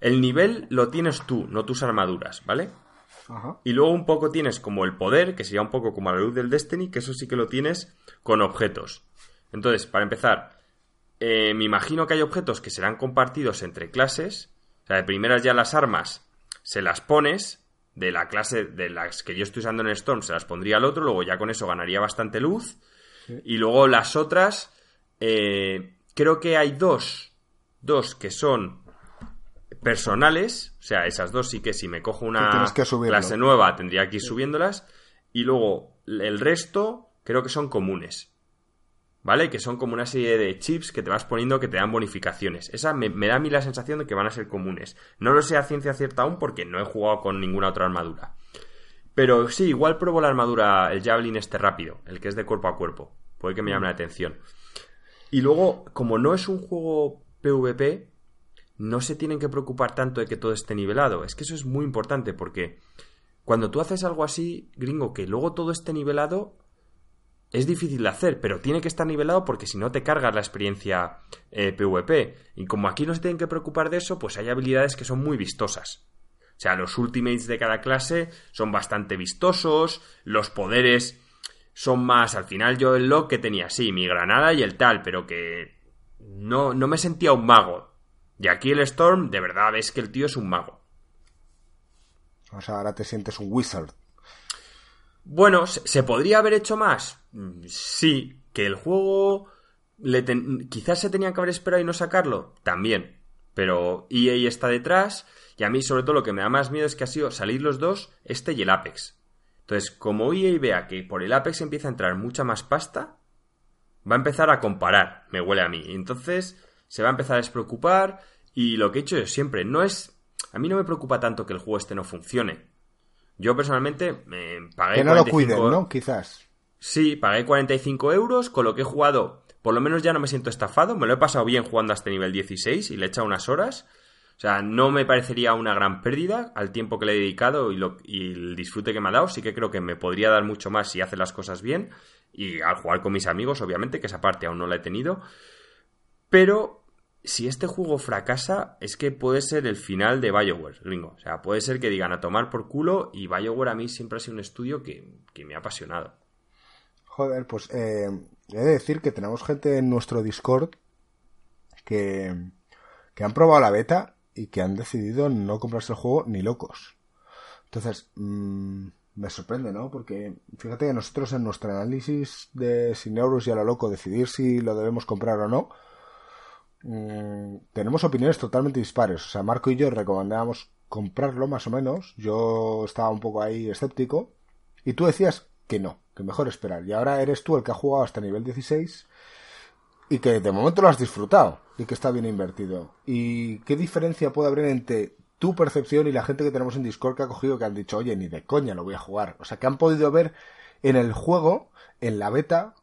S2: El nivel lo tienes tú, no tus armaduras, ¿vale?
S1: Ajá.
S2: Y luego un poco tienes como el poder, que sería un poco como la luz del Destiny, que eso sí que lo tienes con objetos. Entonces, para empezar, eh, me imagino que hay objetos que serán compartidos entre clases. O sea, de primeras ya las armas se las pones. De la clase de las que yo estoy usando en Storm se las pondría al otro. Luego ya con eso ganaría bastante luz. Y luego las otras. eh, creo que hay dos. Dos que son personales. O sea, esas dos sí que si me cojo una
S1: que
S2: clase nueva tendría que ir subiéndolas. Y luego el resto creo que son comunes. ¿Vale? Que son como una serie de chips que te vas poniendo que te dan bonificaciones. Esa me, da a mí la sensación de que van a ser comunes. No lo sé a ciencia cierta aún porque no he jugado con ninguna otra armadura. Pero sí, igual pruebo la armadura, el Javelin este rápido, el que es de cuerpo a cuerpo. Puede que me llame la atención. Y luego, como no es un juego PvP, no se tienen que preocupar tanto de que todo esté nivelado. Es que eso es muy importante porque cuando tú haces algo así, gringo, que luego todo esté nivelado, es difícil de hacer, pero tiene que estar nivelado porque si no te cargas la experiencia eh, PvP. Y como aquí no se tienen que preocupar de eso, pues hay habilidades que son muy vistosas. O sea, los ultimates de cada clase son bastante vistosos, los poderes son más. Al final yo el lock que tenía, sí, mi granada y el tal, pero que no, no me sentía un mago. Y aquí el Storm, de verdad, ves que el tío es un mago.
S1: O sea, ahora te sientes un wizard.
S2: Bueno, ¿se podría haber hecho más? Mm, Sí. ¿Que el juego le ten- quizás se tenía que haber esperado y no sacarlo? También. Pero EA está detrás y a mí sobre todo lo que me da más miedo es que ha sido salir los dos, este y el Apex. Entonces, como EA vea que por el Apex empieza a entrar mucha más pasta, va a empezar a comparar, me huele a mí. Entonces, se va a empezar a despreocupar y lo que he hecho yo siempre, no es... A mí no me preocupa tanto que el juego este no funcione. Yo personalmente me pagué
S1: Que no lo
S2: 45
S1: cuiden, ¿no? Quizás.
S2: Sí, pagué 45 euros, con lo que he jugado, por lo menos ya no me siento estafado, me lo he pasado bien jugando a este nivel 16 y le he echado unas horas. O sea, no me parecería una gran pérdida al tiempo que le he dedicado y, lo- y el disfrute que me ha dado. Sí que creo que me podría dar mucho más si hace las cosas bien y al jugar con mis amigos, obviamente, que esa parte aún no la he tenido. Pero si este juego fracasa, es que puede ser el final de Bioware, gringo. O sea, puede ser que digan a tomar por culo y Bioware a mí siempre ha sido un estudio que, que me ha apasionado.
S1: Joder, pues eh, he de decir que tenemos gente en nuestro Discord que, que han probado la beta y que han decidido no comprarse el juego ni locos. Entonces, mm, me sorprende, ¿no? Porque fíjate que nosotros en nuestro análisis de sin euros y a lo loco decidir si lo debemos comprar o no, mm, tenemos opiniones totalmente dispares. O sea, Marco y yo recomendábamos comprarlo más o menos. Yo estaba un poco ahí escéptico. Y tú decías que no, que mejor esperar. Y ahora eres tú el que ha jugado hasta nivel 16 y que de momento lo has disfrutado y que está bien invertido. ¿Y qué diferencia puede haber entre tu percepción y la gente que tenemos en Discord que ha cogido que han dicho, oye, ni de coña lo voy a jugar? O sea, que han podido ver en el juego, en la beta,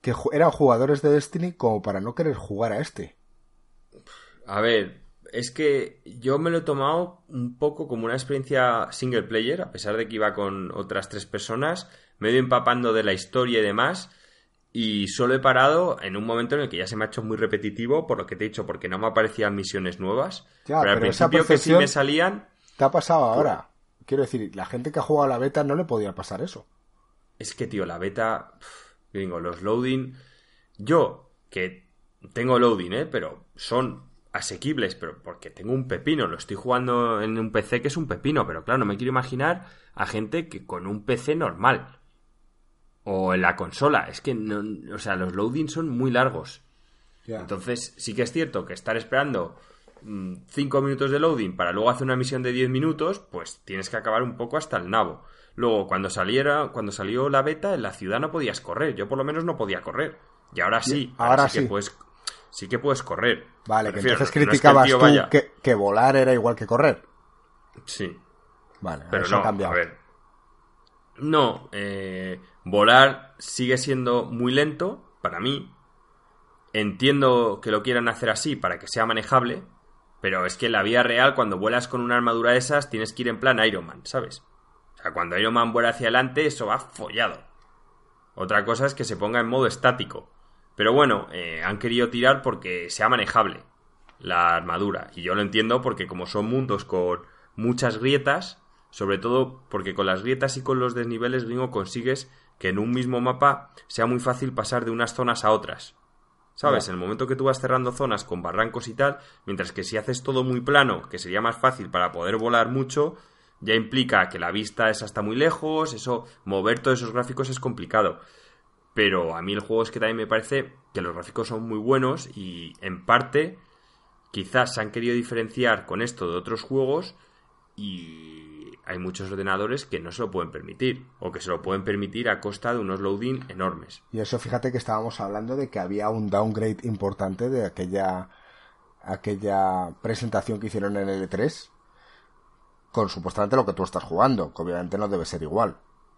S1: que eran jugadores de Destiny como para no querer jugar a este.
S2: A ver, es que yo me lo he tomado un poco como una experiencia single player, a pesar de que iba con otras tres personas, me he ido empapando de la historia y demás, y solo he parado en un momento en el que ya se me ha hecho muy repetitivo, por lo que te he dicho, porque no me aparecían misiones nuevas,
S1: Ya,
S2: pero al
S1: pero esa
S2: principio que sí me salían,
S1: ¿Te ha pasado ahora? Quiero decir, la gente que ha jugado a la beta no le podía pasar eso.
S2: Es que, tío, la beta. pf, Gringo, los loading. Yo, que tengo loading, ¿eh? Pero son asequibles, pero porque tengo un pepino. Lo estoy jugando en un PC que es un pepino, pero claro, no me quiero imaginar a gente que con un PC normal. O en la consola. Es que, no, o sea, los loading son muy largos. Entonces, sí que es cierto que estar esperando 5 minutos de loading para luego hacer una misión de 10 minutos, pues tienes que acabar un poco hasta el nabo. Luego, cuando saliera, cuando salió la beta, en la ciudad no podías correr. Yo por lo menos no podía correr. Y ahora sí.
S1: ahora
S2: sí.
S1: sí.
S2: Que puedes, sí que puedes correr.
S1: Vale, que entonces
S2: no- no es que el
S1: criticabas tú
S2: vaya-
S1: que, que volar era igual que correr.
S2: Sí.
S1: Vale,
S2: Pero
S1: eso
S2: no,
S1: ha cambiado.
S2: a ver. No, eh, volar sigue siendo muy lento para mí. Entiendo que lo quieran hacer así para que sea manejable, pero es que en la vida real, cuando vuelas con una armadura de esas, tienes que ir en plan Iron Man, ¿sabes? O sea, cuando Iron Man vuela hacia adelante, eso va follado. Otra cosa es que se ponga en modo estático. Pero bueno, eh, han querido tirar porque sea manejable la armadura. Y yo lo entiendo porque como son mundos con muchas grietas, sobre todo porque con las grietas y con los desniveles gringo consigues que en un mismo mapa sea muy fácil pasar de unas zonas a otras. ¿Sabes? En el momento que tú vas cerrando zonas con barrancos y tal, mientras que si haces todo muy plano, que sería más fácil para poder volar mucho, ya implica que la vista es hasta muy lejos, eso, mover todos esos gráficos es complicado. Pero a mí el juego es que también me parece que los gráficos son muy buenos y en parte quizás se han querido diferenciar con esto de otros juegos y hay muchos ordenadores que no se lo pueden permitir o que se lo pueden permitir a costa de unos loading enormes.
S1: Y eso fíjate que estábamos hablando de que había un downgrade importante de aquella aquella presentación que hicieron en el E3 con supuestamente lo que tú estás jugando, que obviamente no debe ser igual.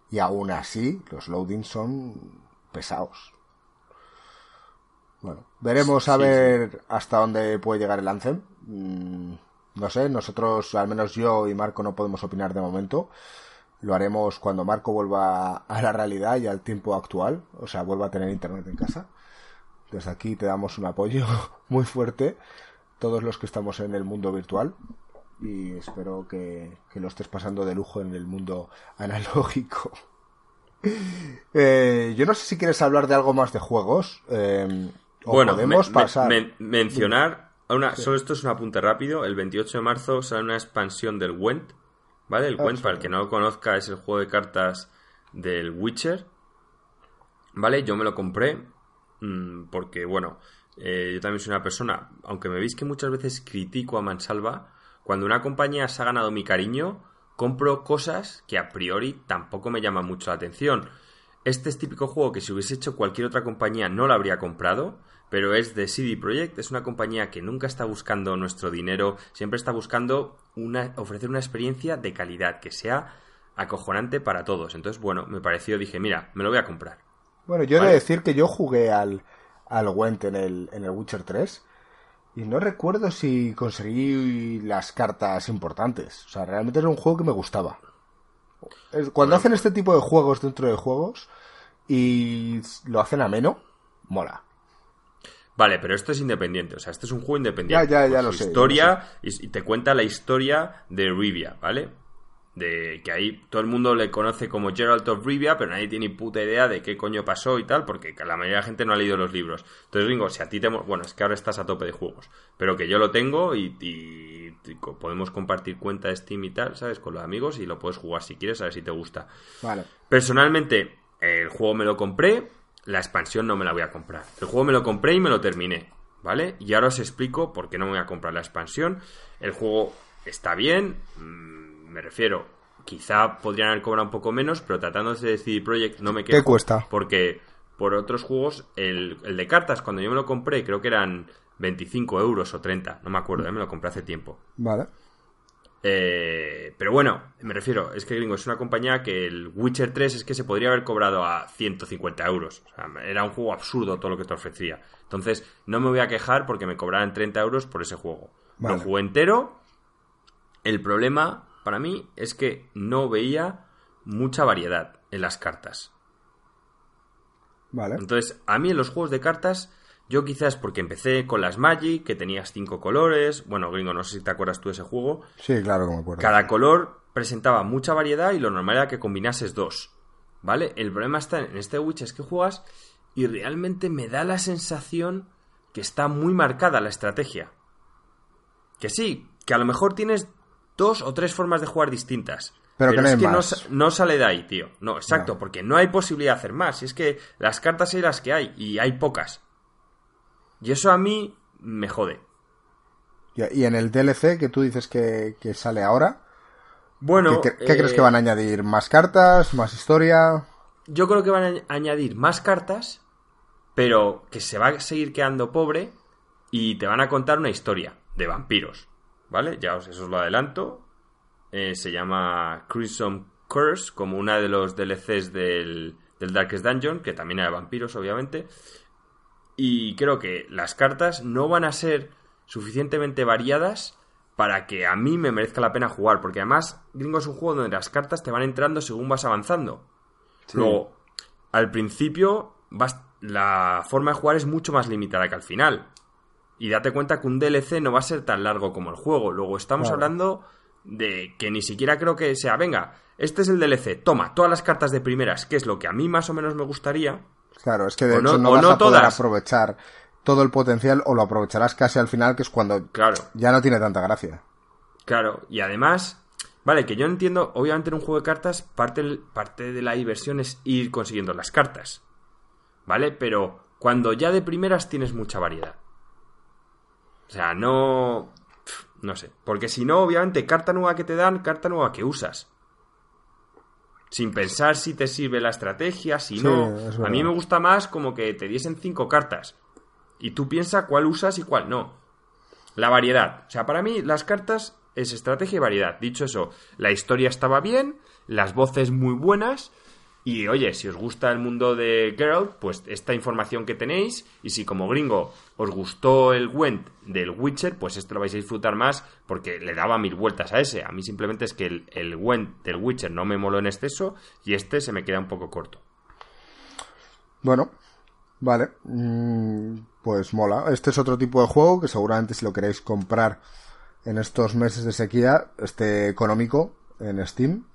S1: Y aún así, los loadings son pesados. Bueno, veremos a
S2: Sí,
S1: ver hasta dónde puede llegar el Anthem. Mm, no sé, nosotros, al menos yo y Marco, no podemos opinar de momento. Lo haremos cuando Marco vuelva a la realidad y al tiempo actual, o sea, vuelva a tener internet en casa. Desde aquí te damos un apoyo muy fuerte, todos los que estamos en el mundo virtual, y espero que, que lo estés pasando de lujo en el mundo analógico. Eh, yo no sé si quieres hablar de algo más de juegos. eh, o
S2: bueno,
S1: podemos
S2: me- me-
S1: pasar.
S2: men- mencionar, una, solo esto es un apunte rápido, el 28 de marzo sale una expansión del Went, ¿vale? El
S1: Ah,
S2: Went,
S1: sí.
S2: para el que no lo conozca, es el juego de cartas del Witcher, ¿vale? Yo me lo compré mm, porque, bueno, eh, yo también soy una persona, aunque me veis que muchas veces critico a Mansalva, cuando una compañía se ha ganado mi cariño, compro cosas que a priori tampoco me llaman mucho la atención. Este es típico juego que si hubiese hecho cualquier otra compañía no lo habría comprado, pero es de CD Projekt, es una compañía que nunca está buscando nuestro dinero, siempre está buscando una, ofrecer una experiencia de calidad, que sea acojonante para todos. Entonces, bueno, me pareció, dije, mira, me lo voy a comprar.
S1: Bueno, yo he de decir que yo jugué al, al Gwent en el, en el Witcher 3 y no recuerdo si conseguí las cartas importantes. O sea, realmente era un juego que me gustaba. Cuando
S2: Bueno.
S1: hacen este tipo de juegos dentro de juegos y lo hacen ameno, mola.
S2: Vale, pero esto es independiente, o sea, este es un juego independiente.
S1: Ya, ya, ya
S2: Con
S1: lo sé, ya
S2: Historia y te cuenta la historia de Rivia, ¿vale? De que ahí todo el mundo le conoce como Geralt of Rivia, pero nadie tiene ni puta idea de qué coño pasó y tal, porque la mayoría de la gente no ha leído los libros. Entonces, Ringo, si a ti te... Bueno, es que ahora estás a tope de juegos, pero que yo lo tengo y, y- y co- podemos compartir cuenta de Steam y tal, ¿sabes? Con los amigos y lo puedes jugar si quieres, a ver si te gusta.
S1: Vale.
S2: Personalmente, el juego me lo compré, la expansión no me la voy a comprar. El juego me lo compré y me lo terminé, ¿vale? Y ahora os explico por qué no me voy a comprar la expansión. El juego está bien, mm, me refiero, quizá podrían haber cobrado un poco menos, pero tratándose de CD Projekt no me quejo.
S1: ¿Qué cuesta?
S2: Porque por otros juegos, el, el de cartas, cuando yo me lo compré, creo que eran 25 euros o 30, no me acuerdo, ¿eh? me lo compré hace tiempo.
S1: Vale.
S2: Eh, pero bueno, me refiero, es que Gringo es una compañía que el Witcher 3 es que se podría haber cobrado a 150 euros. O sea, era un juego absurdo todo lo que te ofrecía. Entonces, no me voy a quejar porque me cobraran 30 euros por ese juego.
S1: Vale.
S2: Lo jugué entero. El problema para mí es que no veía mucha variedad en las cartas.
S1: Vale.
S2: Entonces, a mí en los juegos de cartas, yo quizás porque empecé con las Magic, que tenías cinco colores. Bueno, gringo, no sé si te acuerdas tú de ese juego.
S1: Sí, claro que me acuerdo.
S2: Cada color presentaba mucha variedad y lo normal era que combinases dos. ¿Vale? El problema está en este Witch es que juegas y realmente me da la sensación que está muy marcada la estrategia. Que sí, que a lo mejor tienes dos o tres formas de jugar distintas.
S1: Pero que no
S2: es
S1: hay
S2: que no,
S1: más.
S2: no sale de ahí, tío. No, exacto,
S1: No.
S2: porque no hay posibilidad de hacer más. Y es que las cartas hay las que hay y hay pocas. Y eso a mí me jode.
S1: Y en el DLC que tú dices que, que sale ahora,
S2: Bueno,
S1: ¿Qué, qué crees
S2: eh,
S1: que van a añadir? ¿Más cartas? ¿Más historia?
S2: Yo creo que van a añ- añadir más cartas, pero que se va a seguir quedando pobre y te van a contar una historia de vampiros, ¿vale? Ya os, eso os lo adelanto. Eh, se llama Crimson Curse, como una de los DLCs del, del Darkest Dungeon, que también era de vampiros, obviamente. Y creo que las cartas no van a ser suficientemente variadas para que a mí me merezca la pena jugar, porque además Gringo es un juego donde las cartas te van entrando según vas avanzando. Luego, al principio, vas- la forma de jugar es mucho más limitada que al final. Y date cuenta que un DLC no va a ser tan largo como el juego. Luego estamos
S1: Claro.
S2: hablando de que ni siquiera creo que sea, venga, este es el DLC, toma, todas las cartas de primeras, que es lo que a mí más o menos me gustaría.
S1: Claro, es que de
S2: O
S1: hecho
S2: no-
S1: no, vas
S2: no
S1: a poder
S2: todas.
S1: aprovechar todo el potencial o lo aprovecharás casi al final, que es cuando
S2: Claro,
S1: ya no tiene tanta gracia.
S2: claro. Y además, vale, que yo entiendo, obviamente en un juego de cartas, parte, parte de la diversión es ir consiguiendo las cartas. ¿Vale? Pero cuando ya de primeras tienes mucha variedad. O sea, no... No sé. Porque si no, obviamente, carta nueva que te dan, carta nueva que usas. Sin pensar si te sirve la estrategia, si
S1: Sí,
S2: no. A mí me gusta más como que te diesen cinco cartas. Y tú piensas cuál usas y cuál no. La variedad. O sea, para mí las cartas es estrategia y variedad. Dicho eso, la historia estaba bien, las voces muy buenas. Y oye, si os gusta el mundo de Geralt, pues esta información que tenéis. Y si como gringo os gustó el Gwent del Witcher, pues esto lo vais a disfrutar más porque le daba mil vueltas a ese. A mí simplemente es que el, el del Witcher no me moló en exceso y este se me queda un poco corto.
S1: Bueno, vale. Mm, pues mola. Este es otro tipo de juego que seguramente si lo queréis comprar en estos meses de sequía, esté económico en Steam.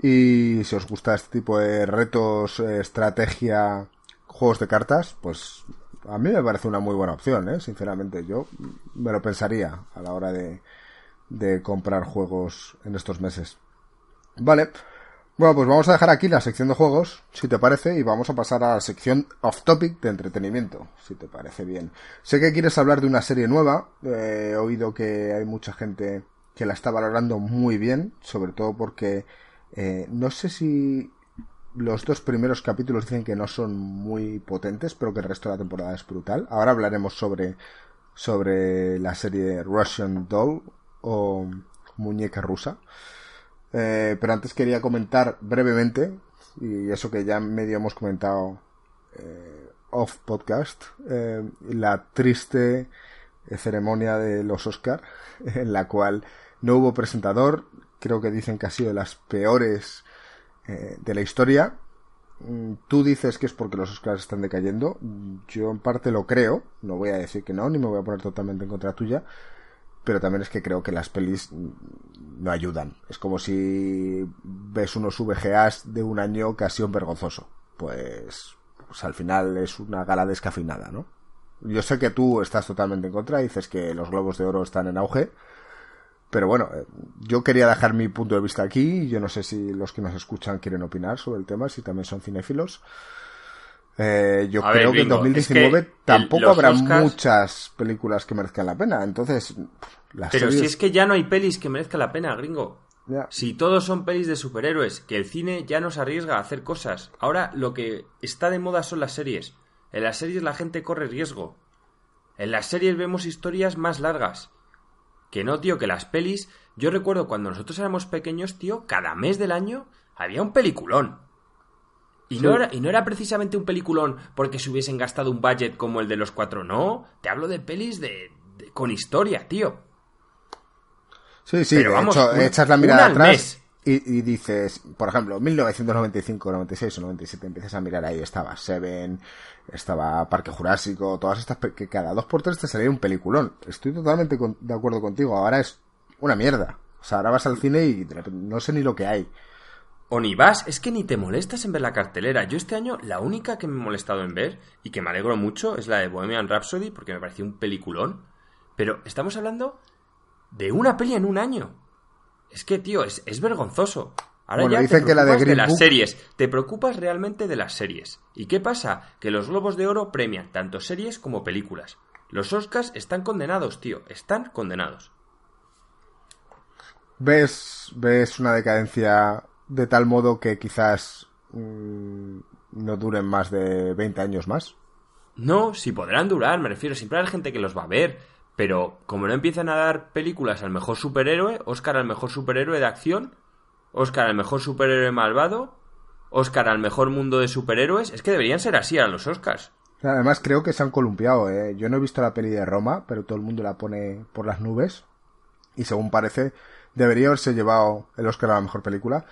S1: Y si os gusta este tipo de retos, estrategia, juegos de cartas, pues a mí me parece una muy buena opción, ¿eh? Sinceramente, yo me lo pensaría a la hora de, de comprar juegos en estos meses. Vale. Bueno, pues vamos a dejar aquí la sección de juegos, si te parece, y vamos a pasar a la sección off topic de entretenimiento, si te parece bien. Sé que quieres hablar de una serie nueva, eh, he oído que hay mucha gente que la está valorando muy bien, sobre todo porque eh, no sé si los dos primeros capítulos dicen que no son muy potentes, pero que el resto de la temporada es brutal. Ahora hablaremos sobre, sobre la serie Russian Doll o Muñeca Rusa. Eh, pero antes quería comentar brevemente, y eso que ya medio hemos comentado eh, off podcast, eh, la triste ceremonia de los Oscar, en la cual no hubo presentador, creo que dicen que ha sido de las peores eh, de la historia. Mm, Tú dices que es porque los Oscars están decayendo. Yo en parte lo creo. No voy a decir que no, ni me voy a poner totalmente en contra tuya. Pero también es que creo que las pelis mm, no ayudan. Es como si ves unos VGAs de un año que ha sido vergonzoso. Pues, pues al final es una gala descafeinada, ¿no? Yo sé que tú estás totalmente en contra, dices que los globos de oro están en auge. Pero bueno, eh, yo quería dejar mi punto de vista aquí. Yo no sé si los que nos escuchan quieren opinar sobre el tema, si también son cinéfilos. Eh, yo
S2: A ver,
S1: creo que en
S2: Gringo,
S1: 2019
S2: es que
S1: tampoco habrá
S2: Oscars-
S1: muchas películas que merezcan la pena. Entonces, las
S2: Pero si es que ya no hay pelis que merezcan la pena, gringo. Si todos son pelis de superhéroes, que el cine ya no se arriesga a hacer cosas. Ahora lo que está de moda son las series. En las series la gente corre riesgo. En las series vemos historias más largas. Que no, tío, que las pelis... Yo recuerdo cuando nosotros éramos pequeños, tío, cada mes del año había un peliculón. Y, no era, y no era precisamente un peliculón porque se hubiesen gastado un budget como el de los cuatro, no. Te hablo de pelis de, de- con historia, tío.
S1: Sí, sí,
S2: Pero vamos,
S1: hecho,
S2: un-
S1: echas la mirada atrás
S2: mes.
S1: Y, y dices, por ejemplo, 1995, 96 o 97, empiezas a mirar ahí, estaba Seven, estaba Parque Jurásico, todas estas que cada dos por tres te salía un peliculón. Estoy totalmente de acuerdo contigo, ahora es una mierda. O sea, ahora vas al cine y no sé ni lo que hay.
S2: O ni vas, es que ni te molestas en ver la cartelera. Yo este año la única que me he molestado en ver y que me alegro mucho es la de Bohemian Rhapsody porque me pareció un peliculón. Pero estamos hablando de una peli en un año. Es que, tío, es, es vergonzoso. Ahora
S1: Bueno,
S2: ya
S1: dicen
S2: te
S1: que la de
S2: las
S1: Book-
S2: series. Te preocupas realmente de las series. ¿Y qué pasa? Que los Globos de Oro premian tanto series como películas. Los Oscars están condenados, tío. Están condenados.
S1: ¿Ves, ves una decadencia de tal modo que quizás mm, no duren más de 20 años más?
S2: No, si podrán durar, me refiero, siempre hay gente que los va a ver. Pero como no empiezan a dar películas al mejor superhéroe, Oscar al mejor superhéroe de acción, Oscar al mejor superhéroe malvado, Oscar al mejor mundo de superhéroes, es que deberían ser así a los Oscars.
S1: Además creo que se han columpiado, ¿eh? Yo no he visto la peli de Roma, pero todo el mundo la pone por las nubes. Y según parece, debería haberse llevado el Oscar a la mejor película.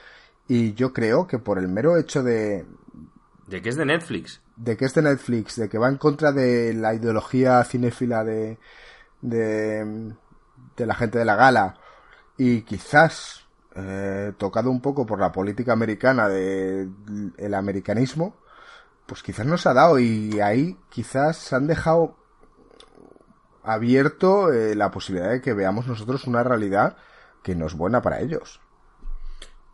S1: Y yo creo que por el mero hecho de...
S2: ¿De que es de Netflix?
S1: De que es de Netflix, de que va en contra de la ideología cinéfila de, de, la gente de la gala. Y quizás eh, tocado un poco por la política americana de el americanismo, pues quizás nos ha dado y ahí quizás han dejado abierto eh, la posibilidad de que veamos nosotros una realidad que no es buena para ellos.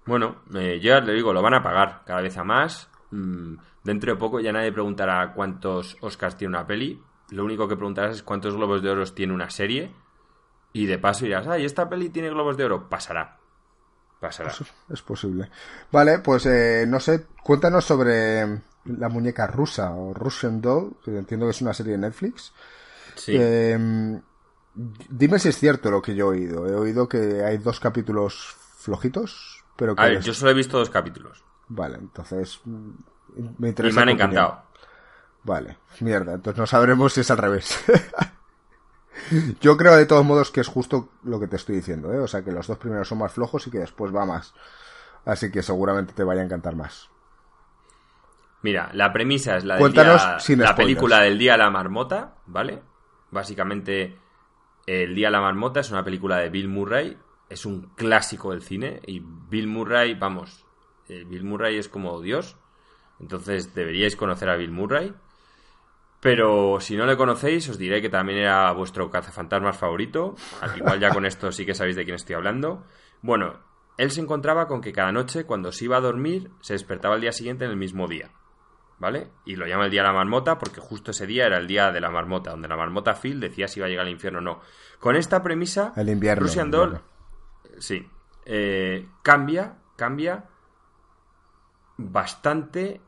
S2: Bueno, eh, yo le digo, lo van a pagar cada vez a más. Mm, dentro de poco ya nadie preguntará cuántos Oscars tiene una peli. Lo único que preguntarás es cuántos globos de oro tiene una serie. Y de paso dirás, ay, esta peli tiene globos de oro. Pasará. Pasará.
S1: Es, posible. Vale, pues eh, no sé, cuéntanos sobre la muñeca rusa o Russian Doll, que entiendo que es una serie de Netflix. Sí. Em, dime si es cierto lo que yo he oído. He oído que hay dos capítulos flojitos, pero que...
S2: A ver, yo solo he visto dos capítulos.
S1: Vale, entonces
S2: mm, me interesa. Y me han encantado.
S1: Vale, mierda, entonces no sabremos si es al revés. yo creo de todos modos que es justo lo que te estoy diciendo, ¿eh? O sea, que los dos primeros son más flojos y que después va más. Así que seguramente te vaya a encantar más.
S2: Mira, la premisa es la, del día, la película del Día de la Marmota, ¿vale? Básicamente, El Día de la Marmota es una película de Bill Murray, es un clásico del cine y Bill Murray, vamos, eh, Bill Murray es como Dios, entonces deberíais conocer a Bill Murray. Pero si no le conocéis, os diré que también era vuestro cazafantasmas favorito. Al igual ya con esto sí que sabéis de quién estoy hablando. Bueno, él se encontraba con que cada noche, cuando se iba a dormir, se despertaba el día siguiente en el mismo día. ¿vale? Y lo llama el día de la marmota porque justo ese día era el día de la marmota, donde la marmota Phil decía si iba a llegar al infierno o no. Con esta premisa,
S1: el invierno,
S2: Russian Doll, sí, eh, cambia, cambia bastante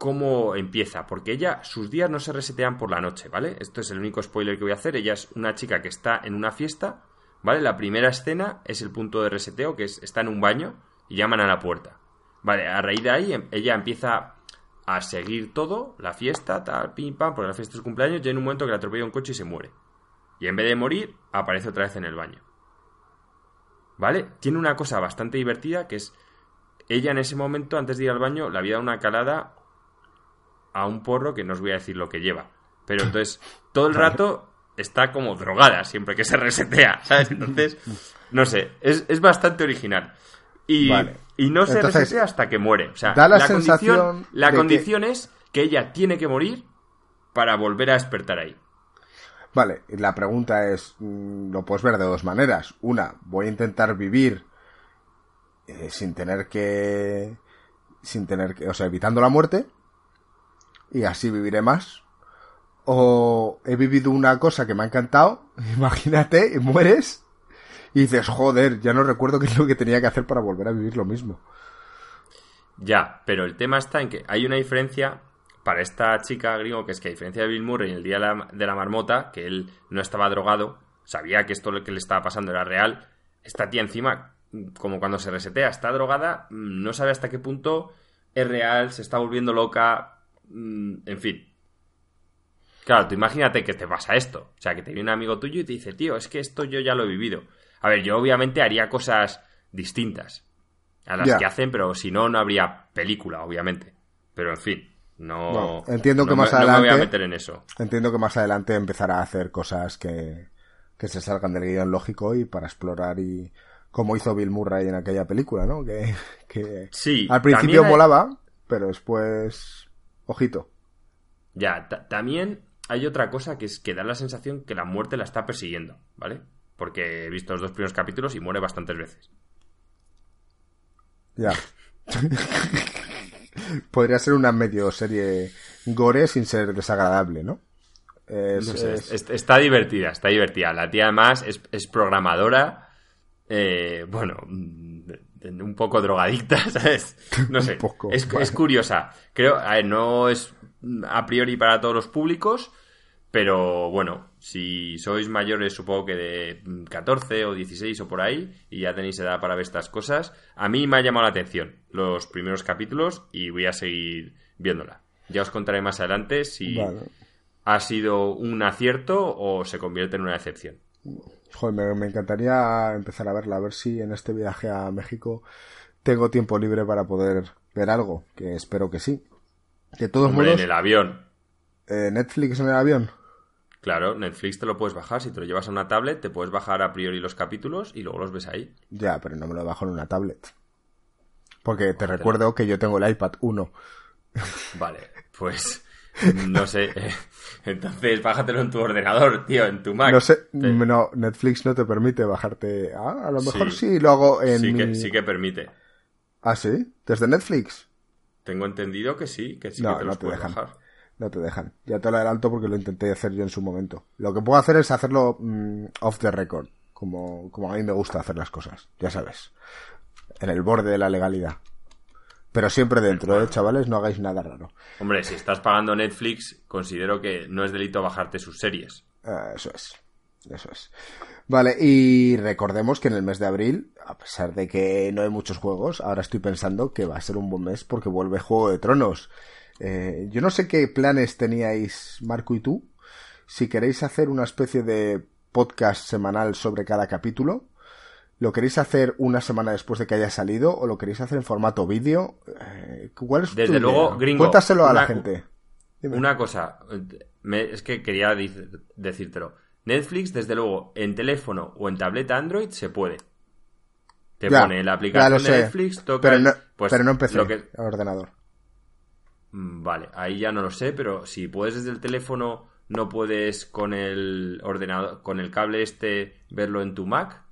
S2: cómo empieza, porque ella, sus días no se resetean por la noche, ¿vale? Esto es el único spoiler que voy a hacer. Ella es una chica que está en una fiesta, ¿vale? La primera escena es el punto de reseteo, que es, está en un baño y llaman a la puerta. Vale, a raíz de ahí em, ella empieza a seguir todo, la fiesta, tal, pim, pam, porque la fiesta es cumpleaños, y en un momento que le atropella un coche y se muere. Y en vez de morir, aparece otra vez en el baño. ¿Vale? Tiene una cosa bastante divertida que es ella en ese momento, antes de ir al baño, le había dado una calada a un porro que no os voy a decir lo que lleva. Pero entonces, todo el rato está como drogada siempre que se resetea, ¿sabes? Entonces, no sé, es, es bastante original. Y, y no se resetea hasta que muere. O sea, la, condición, la condición es que ella tiene que morir para volver a despertar ahí.
S1: Vale, la pregunta es, mm, lo puedes ver de dos maneras. Una, voy a intentar vivir eh, sin tener que... sin tener que... o sea, evitando la muerte y así viviré más. O he vivido una cosa que me ha encantado, imagínate, y mueres y dices, joder, ya no recuerdo qué es lo que tenía que hacer para volver a vivir lo mismo.
S2: Ya, pero el tema está en que hay una diferencia para esta chica gringo, que es que a diferencia de Bill Murray en el día de la, marmota, que él no estaba drogado, sabía que esto lo que le estaba pasando era real, esta tía encima, como cuando se resetea, está drogada, no sabe hasta qué punto es real, se está volviendo loca, en fin. Claro, tú imagínate que te pasa esto. O sea, que te viene un amigo tuyo y te dice, tío, es que esto yo ya lo he vivido. A ver, yo obviamente haría cosas distintas a las que hacen, pero si no, no habría película, obviamente. Pero en fin, no.
S1: entiendo que más adelante.
S2: me voy a meter en eso.
S1: Entiendo que más adelante empezará a hacer cosas que, que se salgan del guion lógico y para explorar y. Como hizo Bill Murray en aquella película, ¿no? Que, que
S2: sí,
S1: al principio molaba, pero después. Ojito.
S2: Ya, también hay otra cosa que es que da la sensación que la muerte la está persiguiendo, ¿vale? porque he visto los dos primeros capítulos y muere bastantes veces.
S1: Ya. Podría ser una medio serie gore sin ser desagradable, ¿no?
S2: está divertida, está divertida. La tía además es, programadora, eh, bueno, un poco drogadicta, ¿sabes? No sé, es, es, curiosa. Creo, a ver, no es a priori para todos los públicos, pero bueno, si sois mayores supongo que de 14 o 16 o por ahí y ya tenéis edad para ver estas cosas, a mí me ha llamado la atención los primeros capítulos y voy a seguir viéndola. Ya os contaré más adelante si ha sido un acierto o se convierte en una excepción.
S1: Joder, me, encantaría empezar a verla, a ver si en este viaje a México tengo tiempo libre para poder ver algo, que espero que sí. De todos modos.
S2: En el avión.
S1: Eh, ¿Netflix en el avión?
S2: Claro, Netflix te lo puedes bajar. Si te lo llevas a una tablet, te puedes bajar a priori los capítulos y luego los ves ahí.
S1: Ya, pero no me lo bajo en una tablet. Porque te recuerdo que yo tengo el iPad 1.
S2: Vale, pues no sé. Entonces, bájatelo en tu ordenador, tío, en tu Mac.
S1: No sé, no, Netflix no te permite bajarte. Ah, a lo mejor sí, lo hago en.
S2: Sí, que, sí que permite.
S1: ¿Ah, sí? ¿Desde Netflix?
S2: Tengo entendido que sí, que sí que te los puedes bajar
S1: no te dejan. Ya te lo adelanto porque lo intenté hacer yo en su momento. Lo que puedo hacer es hacerlo mm, off the record, como, como a mí me gusta hacer las cosas, ya sabes. En el borde de la legalidad. Pero siempre dentro, ¿eh, chavales? No hagáis nada raro.
S2: Hombre, si estás pagando Netflix, considero que no es delito bajarte sus series.
S1: Eh, eso es. Eso es. Vale, y recordemos que en el mes de abril, a pesar de que no hay muchos juegos, ahora estoy pensando que va a ser un buen mes porque vuelve Juego de Tronos. Eh, yo no sé qué planes teníais Marco y tú. Si queréis hacer una especie de podcast semanal sobre cada capítulo, ¿lo queréis hacer una semana después de que haya salido o lo queréis hacer en formato vídeo? Eh, ¿Cuál es
S2: Desde luego, gringo.
S1: Cuéntaselo a la gente.
S2: Una cosa, es que quería decírtelo. Netflix, desde luego, en teléfono o en tableta Android se puede. Te pone la aplicación de Netflix, toca.
S1: Pero no, pues, pero no empecé lo que... ordenador.
S2: Mm, vale, ahí ya no lo sé, pero si puedes desde el teléfono, no puedes con el ordenador, con el cable este verlo en tu Mac,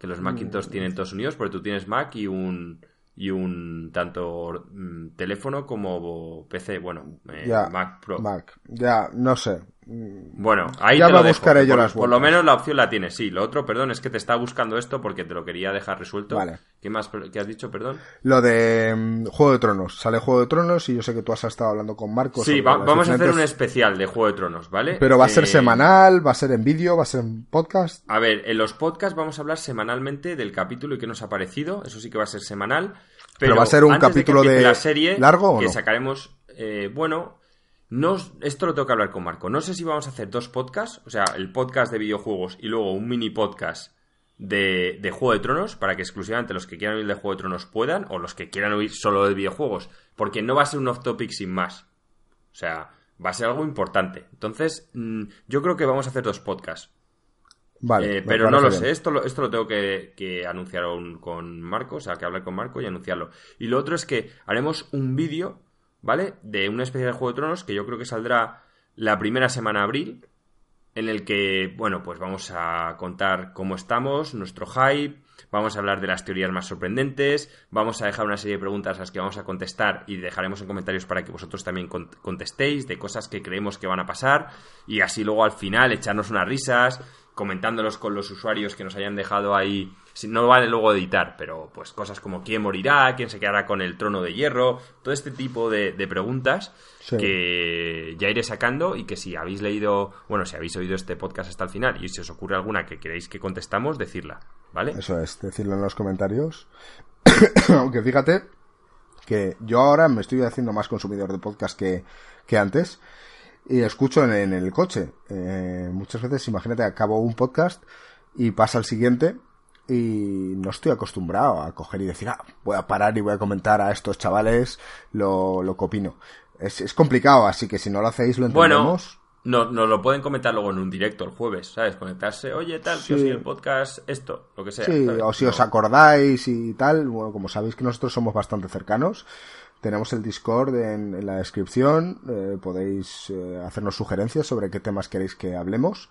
S2: que los Macintosh mm. tienen todos unidos, porque tú tienes Mac y un y un tanto mm, teléfono como PC, bueno, eh, Mac Pro.
S1: Mac, ya, no sé.
S2: Bueno, ahí te lo buscaré yo por, las Por lo menos la opción la tienes, sí. Lo otro, perdón, es que te estaba buscando esto porque te lo quería dejar resuelto. Vale. ¿Qué más qué has dicho, perdón?
S1: Lo de mm, Juego de Tronos. Sale Juego de Tronos y yo sé que tú has estado hablando con Marcos.
S2: Sí, vamos a hacer un especial de Juego de Tronos, ¿vale?
S1: Pero va a ser eh, semanal, va a ser en vídeo, va a ser en podcast.
S2: A ver, en los podcasts vamos a hablar semanalmente del capítulo y qué nos ha parecido. Eso sí que va a ser semanal. Pero,
S1: va a ser un capítulo de,
S2: la serie
S1: largo
S2: que sacaremos. Eh, bueno, no, esto lo tengo que hablar con Marco. No sé si vamos a hacer dos podcasts, o sea, el podcast de videojuegos y luego un mini podcast de, de, Juego de Tronos, para que exclusivamente los que quieran oír de Juego de Tronos puedan, o los que quieran oír solo de videojuegos, porque no va a ser un off-topic sin más. O sea, va a ser algo importante. Entonces, mm, yo creo que vamos a hacer dos podcasts. Vale, eh, pero no lo sé, esto lo, esto lo tengo que, que anunciar con Marco, o sea, que hablar con Marco y anunciarlo. Y lo otro es que haremos un vídeo ¿vale? De una especie de Juego de Tronos que yo creo que saldrá la primera semana de abril, en el que, bueno, pues vamos a contar cómo estamos, nuestro hype, vamos a hablar de las teorías más sorprendentes, vamos a dejar una serie de preguntas a las que vamos a contestar y dejaremos en comentarios para que vosotros también contestéis de cosas que creemos que van a pasar y así luego al final echarnos unas risas, comentándolos con los usuarios que nos hayan dejado ahí no vale luego editar, pero pues cosas como quién morirá, quién se quedará con el trono de hierro, todo este tipo de, preguntas que ya iré sacando y que si habéis leído, bueno, si habéis oído este podcast hasta el final y si os ocurre alguna que queréis que contestamos, decirla, ¿vale?
S1: Eso es, decirlo en los comentarios. Aunque fíjate que yo ahora me estoy haciendo más consumidor de podcast que, que antes y escucho en, el coche. Eh, muchas veces, imagínate, acabo un podcast y pasa el siguiente y no estoy acostumbrado a coger y decir, ah, voy a parar y voy a comentar a estos chavales lo, lo que opino. Es, es complicado, así que si no lo hacéis, lo entendemos.
S2: Bueno, nos no lo pueden comentar luego en un directo el jueves, ¿sabes? Conectarse, oye, tal, sí. si el podcast, esto, lo que sea.
S1: Sí, o si os acordáis y tal, bueno, como sabéis que nosotros somos bastante cercanos, tenemos el Discord en, la descripción, eh, podéis eh, hacernos sugerencias sobre qué temas queréis que hablemos.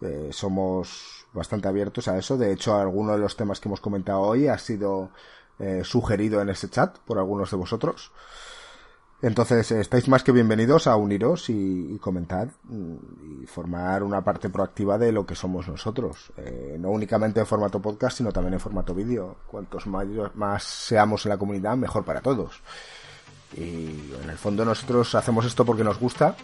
S1: Eh, somos bastante abiertos a eso. De hecho, alguno de los temas que hemos comentado hoy ha sido eh, sugerido en ese chat por algunos de vosotros. Entonces, estáis más que bienvenidos a uniros y, comentar. formar una parte proactiva de lo que somos nosotros. Eh, no únicamente en formato podcast, sino también en formato vídeo. Cuantos más, más seamos en la comunidad, mejor para todos. Y en el fondo nosotros hacemos esto porque nos gusta,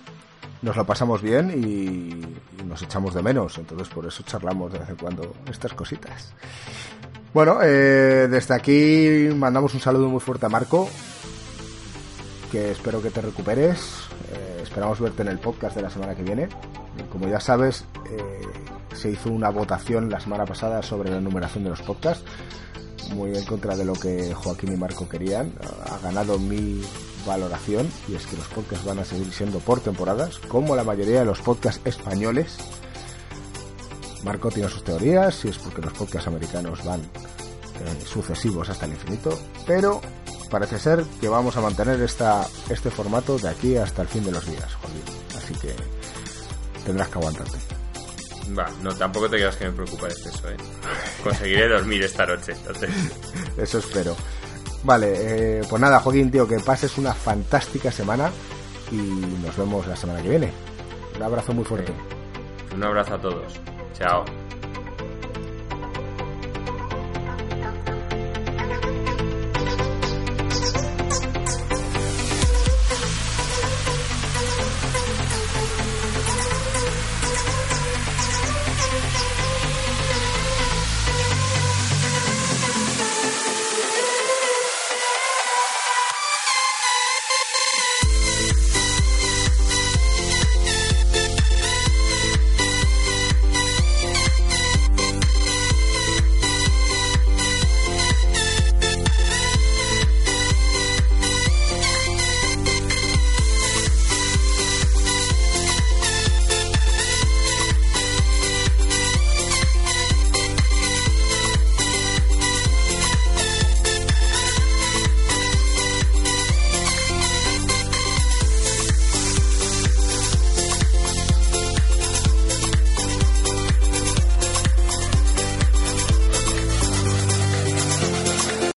S1: nos lo pasamos bien y, nos echamos de menos. Entonces por eso charlamos de vez en cuando estas cositas. Bueno, eh, desde aquí mandamos un saludo muy fuerte a Marco, que espero que te recuperes. Eh, esperamos verte en el podcast de la semana que viene. Como ya sabes, eh, se hizo una votación la semana pasada sobre la numeración de los podcasts, muy en contra de lo que Joaquín y Marco querían. Ha ganado mi valoración y es que los podcasts van a seguir siendo por temporadas, como la mayoría de los podcasts españoles. Marco tiene sus teorías, si es porque los podcasts americanos van eh, sucesivos hasta el infinito, pero parece ser que vamos a mantener esta, este formato de aquí hasta el fin de los días, Joaquín. Así que tendrás que aguantarte.
S2: Va, no, tampoco te creas que me preocupa eso, ¿eh? Conseguiré dormir esta noche, entonces.
S1: Eso espero. Vale, eh, pues nada, Joaquín, tío, que pases una fantástica semana y nos vemos la semana que viene. Un abrazo muy fuerte.
S2: Un abrazo a todos. Chao.